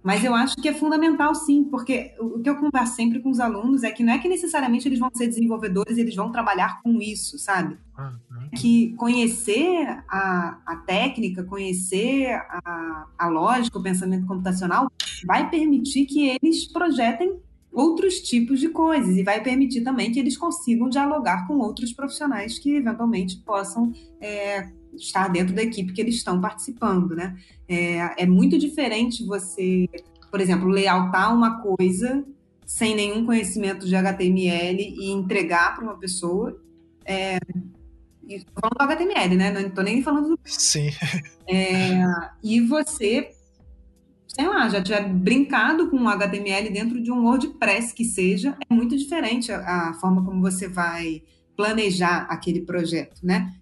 mas eu acho que é fundamental, sim, porque o que eu converso sempre com os alunos é que não é que necessariamente eles vão ser desenvolvedores e eles vão trabalhar com isso, sabe? Uhum. Que conhecer a, a técnica, conhecer a, a lógica, o pensamento computacional, vai permitir que eles projetem outros tipos de coisas e vai permitir também que eles consigam dialogar com outros profissionais que eventualmente possam é, estar dentro da equipe que eles estão participando, né? É, é muito diferente você, por exemplo, layoutar uma coisa sem nenhum conhecimento de HTML e entregar para uma pessoa. É, Estou falando do HTML, né? Não estou nem falando do. [laughs] Sim. É, e você, sei lá, já tiver brincado com o HTML dentro de um WordPress que seja, é muito diferente a, a forma como você vai planejar aquele projeto, né?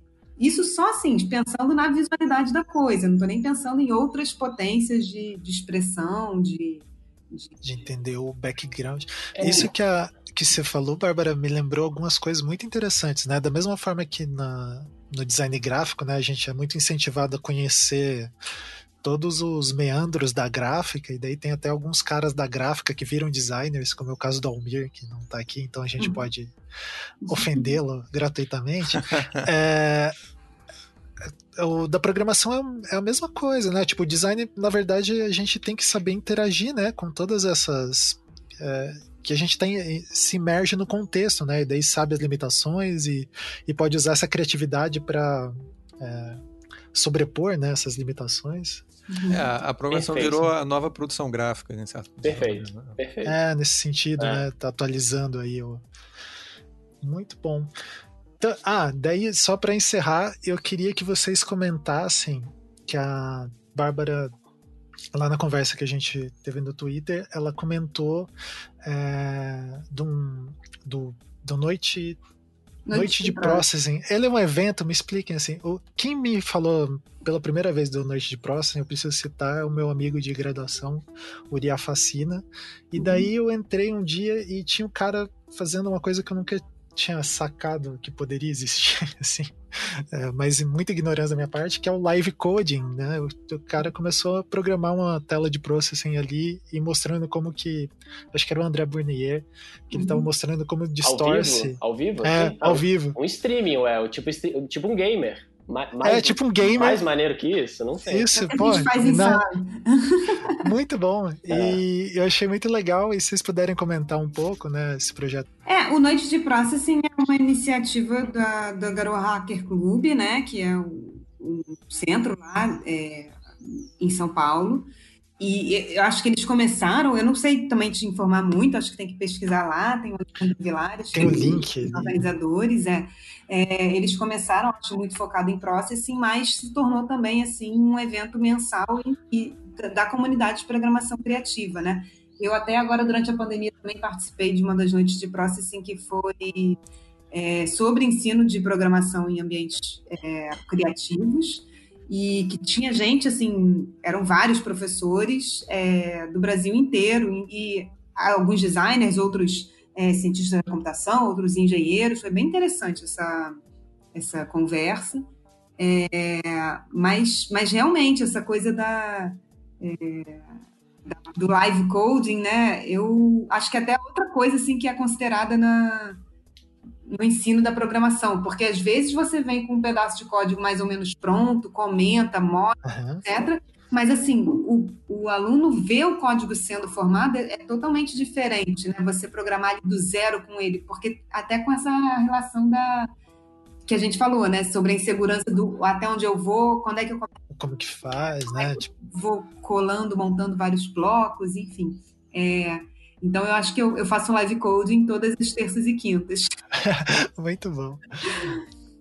Isso só assim, pensando na visualidade da coisa, não estou nem pensando em outras potências de, de expressão, de, de, de. entender o background. É. Isso que, a, que você falou, Bárbara, me lembrou algumas coisas muito interessantes, né? Da mesma forma que na, no design gráfico, né, a gente é muito incentivado a conhecer todos os meandros da gráfica, e daí tem até alguns caras da gráfica que viram designers, como é o caso do Almir, que não está aqui, então a gente uhum. pode ofendê-lo gratuitamente. [laughs] é, o da programação é, é, a mesma coisa, né? Tipo, o design, na verdade, a gente tem que saber interagir, né? Com todas essas. É, que a gente tem, se imerge no contexto, né? E daí sabe as limitações e, e pode usar essa criatividade para é, sobrepor né, essas limitações. É, a programação Perfeito. virou a nova produção gráfica, né, certo? Perfeito. Né? Perfeito. É, nesse sentido, é. né? Tá atualizando aí o. Muito bom. Então, ah, daí só para encerrar, eu queria que vocês comentassem que a Bárbara lá na conversa que a gente teve no Twitter, ela comentou é, do, do, do Noite Noite, Noite de Processing. Ele é um evento, me expliquem assim. O, quem me falou pela primeira vez do Noite de Processing, eu preciso citar é o meu amigo de graduação, Uriah Facina. E uhum. daí eu entrei um dia e tinha um cara fazendo uma coisa que eu nunca tinha sacado que poderia existir, [laughs] assim, é, mas muita ignorância da minha parte, que é o live coding, né? O, o, cara começou a programar uma tela de processing ali e mostrando como que, acho que era o André Bournier, que ele estava uhum. mostrando como distorce. Ao vivo? Ao vivo? É, ao vivo. Um streaming, ué, tipo, tipo um gamer. Mais, é tipo um gamer. Mais maneiro que isso? Não sei. Isso, é pô. A gente faz não... [laughs] [laughs] muito bom. É. E eu achei muito legal. E se vocês puderem comentar um pouco, né, esse projeto. É, o Noite de Processing é uma iniciativa da, da Garo Hacker Club, né, que é o, o centro lá é, em São Paulo. E eu acho que eles começaram, eu não sei também te informar muito, acho que tem que pesquisar lá, tem o Alexandre Vilares, tem o link. organizadores, é, é, eles começaram, acho, muito focado em processing, mas se tornou também, assim, um evento mensal e, da comunidade de programação criativa, né? Eu até agora, durante a pandemia, também participei de uma das noites de processing que foi é, sobre ensino de programação em ambientes é, criativos, e que tinha gente, assim, eram vários professores é, do Brasil inteiro e, alguns designers, outros é, cientistas da computação, outros engenheiros. Foi bem interessante essa, essa conversa. É, mas, mas realmente, essa coisa da, é, da, do live coding, né? Eu acho que até outra coisa assim que é considerada na, no ensino da programação, porque às vezes você vem com um pedaço de código mais ou menos pronto, comenta, mostra, uhum. etc. Mas assim, o, o, aluno vê o código sendo formado é, é totalmente diferente, né? Você programar do zero com ele, porque até com essa relação da que a gente falou, né, sobre a insegurança do até onde eu vou, quando é que eu como que faz, né? Tipo... Vou colando, montando vários blocos, enfim. É, então eu acho que eu, eu faço live coding todas as terças e quintas. [laughs] muito bom.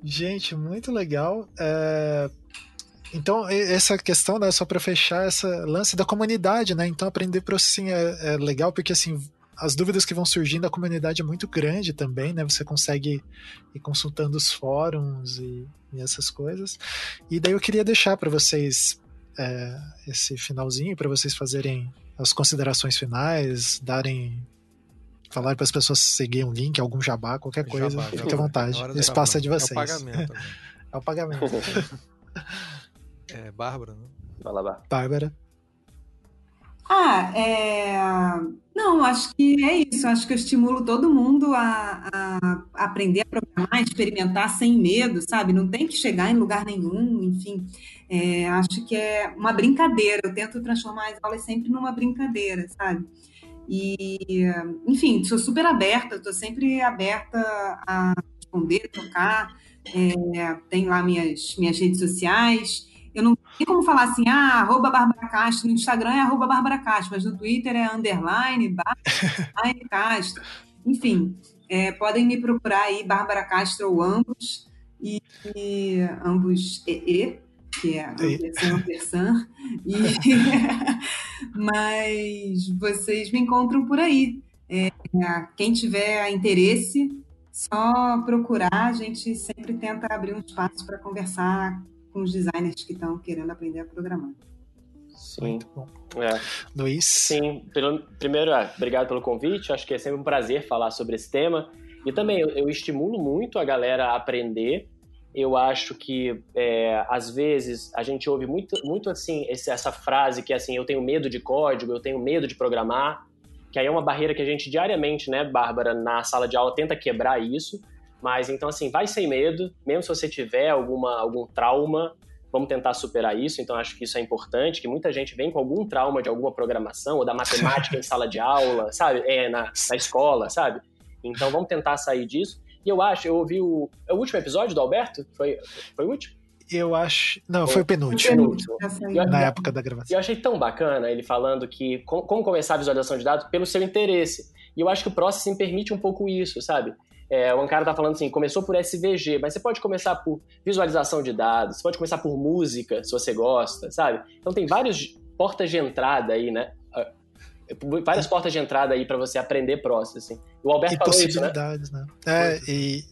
Gente, muito legal. É... Então, essa questão, né, só para fechar, essa lance da comunidade, né? Então, aprender processing é, é legal porque, assim, as dúvidas que vão surgindo, a comunidade é muito grande também, né? Você consegue ir consultando os fóruns e, e essas coisas. E daí eu queria deixar para vocês é, esse finalzinho, para vocês fazerem as considerações finais, darem falar para as pessoas seguirem um link, algum jabá, qualquer coisa, jabá, fique à vontade. O espaço é de vocês. [laughs] É o pagamento. é o pagamento. é, Bárbara, né? Vai lá, Bárbara. Ah, é... Não, acho que é isso. Acho que eu estimulo todo mundo a, a, aprender a programar, experimentar sem medo, sabe? Não tem que chegar em lugar nenhum, enfim. É, acho que é uma brincadeira. Eu tento transformar as aulas sempre numa brincadeira, sabe? E, enfim, sou super aberta, estou sempre aberta a responder, tocar. É, tenho lá minhas, minhas redes sociais. Eu não tem como falar assim, ah, arroba Bárbara Castro. No Instagram é arroba Bárbara Castro, mas no Twitter é underline, Bárbara [laughs] Castro. Enfim, é, podem me procurar aí, Bárbara Castro ou ambos. E, e ambos EE que é a versão versão. E... [laughs] Mas vocês me encontram por aí. É, quem tiver interesse, só procurar. A gente sempre tenta abrir um espaço para conversar com os designers que estão querendo aprender a programar. Sim. Muito bom. É. Luiz? Sim. Pelo, primeiro, é, obrigado pelo convite. Acho que é sempre um prazer falar sobre esse tema. E também eu, eu estimulo muito a galera a aprender eu acho que é, às vezes a gente ouve muito, muito assim esse, essa frase que é assim eu tenho medo de código, eu tenho medo de programar, que aí é uma barreira que a gente diariamente, né, Bárbara, na sala de aula tenta quebrar isso. Mas então assim, vai sem medo, mesmo se você tiver alguma algum trauma, vamos tentar superar isso. Então acho que isso é importante, que muita gente vem com algum trauma de alguma programação ou da matemática em sala de aula, [laughs] sabe, é na, na escola, sabe. Então vamos tentar sair disso. E eu acho, eu ouvi o. É o último episódio do Alberto? Foi, foi o último? Eu acho. Não, foi o penúltimo. penúltimo. Na época da gravação. Eu achei tão bacana ele falando que como começar a visualização de dados pelo seu interesse. E eu acho que o Processing permite um pouco isso, sabe? É, o Ankara tá falando assim, começou por SVG, mas você pode começar por visualização de dados, você pode começar por música, se você gosta, sabe? Então tem vários portas de entrada aí, né? várias portas de entrada aí para você aprender Processing. O Alberto e falou possibilidades, isso, né? né? É, e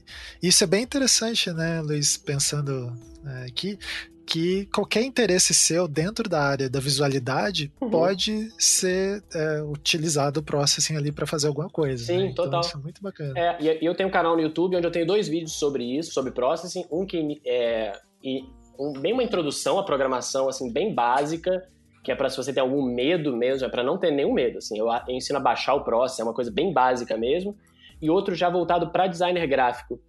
isso é bem interessante, né, Luiz, pensando é, aqui, que qualquer interesse seu dentro da área da visualidade uhum. pode ser é, utilizado o processing ali para fazer alguma coisa. Sim, né? então, total. Isso é muito bacana. É, e eu tenho um canal no YouTube onde eu tenho dois vídeos sobre isso, sobre processing. Um que é e um, bem uma introdução à programação, assim, bem básica, que é para se você tem algum medo mesmo, é para não ter nenhum medo. Assim, eu, eu ensino a baixar o processing, é uma coisa bem básica mesmo. E outro já voltado para designer gráfico,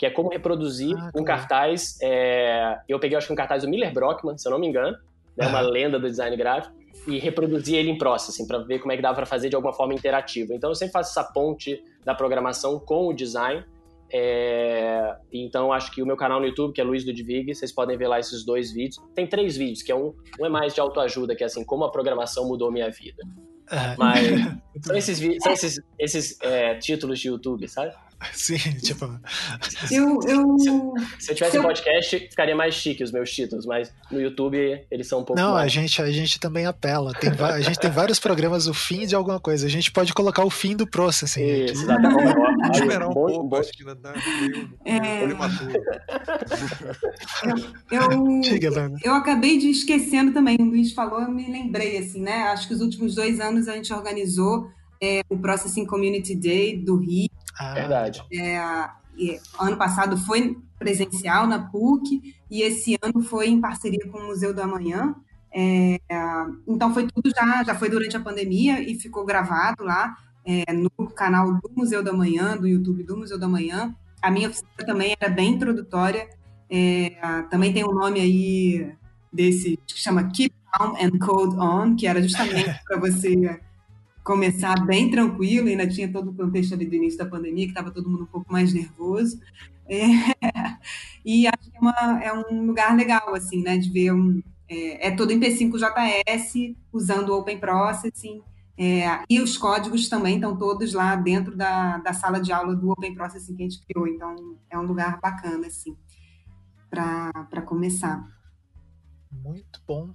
que é como reproduzir ah, um cartaz. É... Eu peguei, acho que um cartaz do Miller Brockman, se eu não me engano, né, uma lenda do design gráfico, e reproduzir ele em Processing, para ver como é que dava para fazer de alguma forma interativa. Então eu sempre faço essa ponte da programação com o design. É... Então acho que o meu canal no YouTube, que é Luiz Ludwig, vocês podem ver lá esses dois vídeos. Tem três vídeos, que é um, um é mais de autoajuda, que é assim, como a programação mudou minha vida. Mas [laughs] são esses, são esses, esses é, títulos de YouTube, sabe? [laughs] Sim, tipo. [laughs] Eu, [laughs] eu... Se, se eu tivesse um podcast, ficaria mais chique os meus títulos, mas no YouTube eles são um pouco. Não, mais. a gente, a gente também apela. Tem, a gente tem vários programas, o fim de alguma coisa. A gente pode colocar o fim do processing. Isso, exatamente. Vamos esperar um bom, pouco, bom. acho que ainda dá meio, é... eu, eu, Diga, eu acabei de esquecendo também, o Luiz falou, eu me lembrei, assim, né? Acho que os últimos dois anos a gente organizou é, o Processing Community Day do Rio ah, Verdade. É, ano passado foi presencial na PUC e esse ano foi em parceria com o Museu do Amanhã. É, então foi tudo já, já foi durante a pandemia e ficou gravado lá é, no canal do Museu do Amanhã, do YouTube do Museu do Amanhã. A minha oficina também era bem introdutória. É, também tem um nome aí desse que chama Keep Calm and Code On, que era justamente [laughs] para você começar bem tranquilo, ainda tinha todo o contexto ali do início da pandemia, que estava todo mundo um pouco mais nervoso. É, [laughs] e acho que é, uma, é, um lugar legal, assim, né, de ver um, é, é todo em P5JS, usando Open Processing, é, e os códigos também estão todos lá dentro da, da sala de aula do Open Processing que a gente criou, então é um lugar bacana, assim, para começar. Muito bom.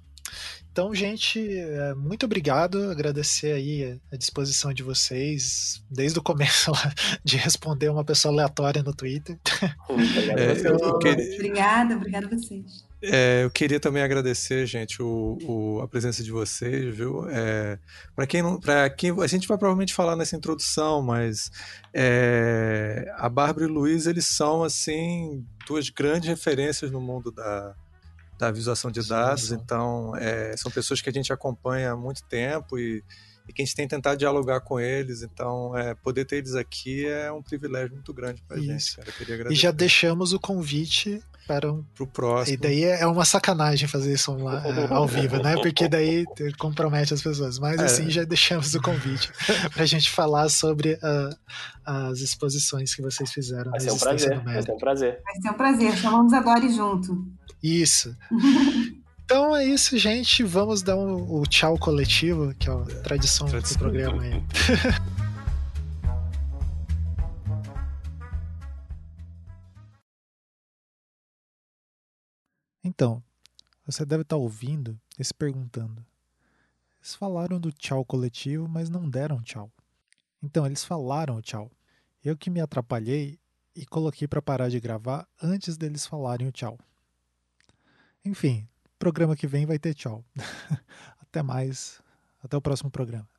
Então, gente, é, muito obrigado. Agradecer aí a disposição de vocês, desde o começo lá, [laughs] de responder uma pessoa aleatória no Twitter. [laughs] É, eu queria... Obrigada, obrigada a vocês. É, eu queria também agradecer, gente, o, o a presença de vocês, viu? É, para quem não, para quem a gente vai provavelmente falar nessa introdução, mas é, a Bárbara e o Luiz eles são assim duas grandes referências no mundo da da visualização de dados. Sim, sim. Então, é, são pessoas que a gente acompanha há muito tempo e, e que a gente tem tentado dialogar com eles. Então, é, poder ter eles aqui é um privilégio muito grande para a gente. Cara. e já deixamos o convite para um... o próximo. E daí é uma sacanagem fazer isso lá, é, ao vivo, né? Porque daí compromete as pessoas. Mas é. assim, já deixamos o convite para a gente falar sobre uh, as exposições que vocês fizeram. Vai ser um prazer. Vai ser um prazer. Vai ser um prazer. Chamamos agora e junto. Isso. [laughs] Então é isso, gente. Vamos dar um, o tchau coletivo, que é a tradição, tradição do programa aí. [laughs] então, você deve estar ouvindo e se perguntando. Eles falaram do tchau coletivo, mas não deram tchau. Então, eles falaram o tchau. Eu que me atrapalhei e coloquei para parar de gravar antes deles falarem o tchau. Enfim, programa que vem vai ter tchau. [laughs] Até mais. Até o próximo programa.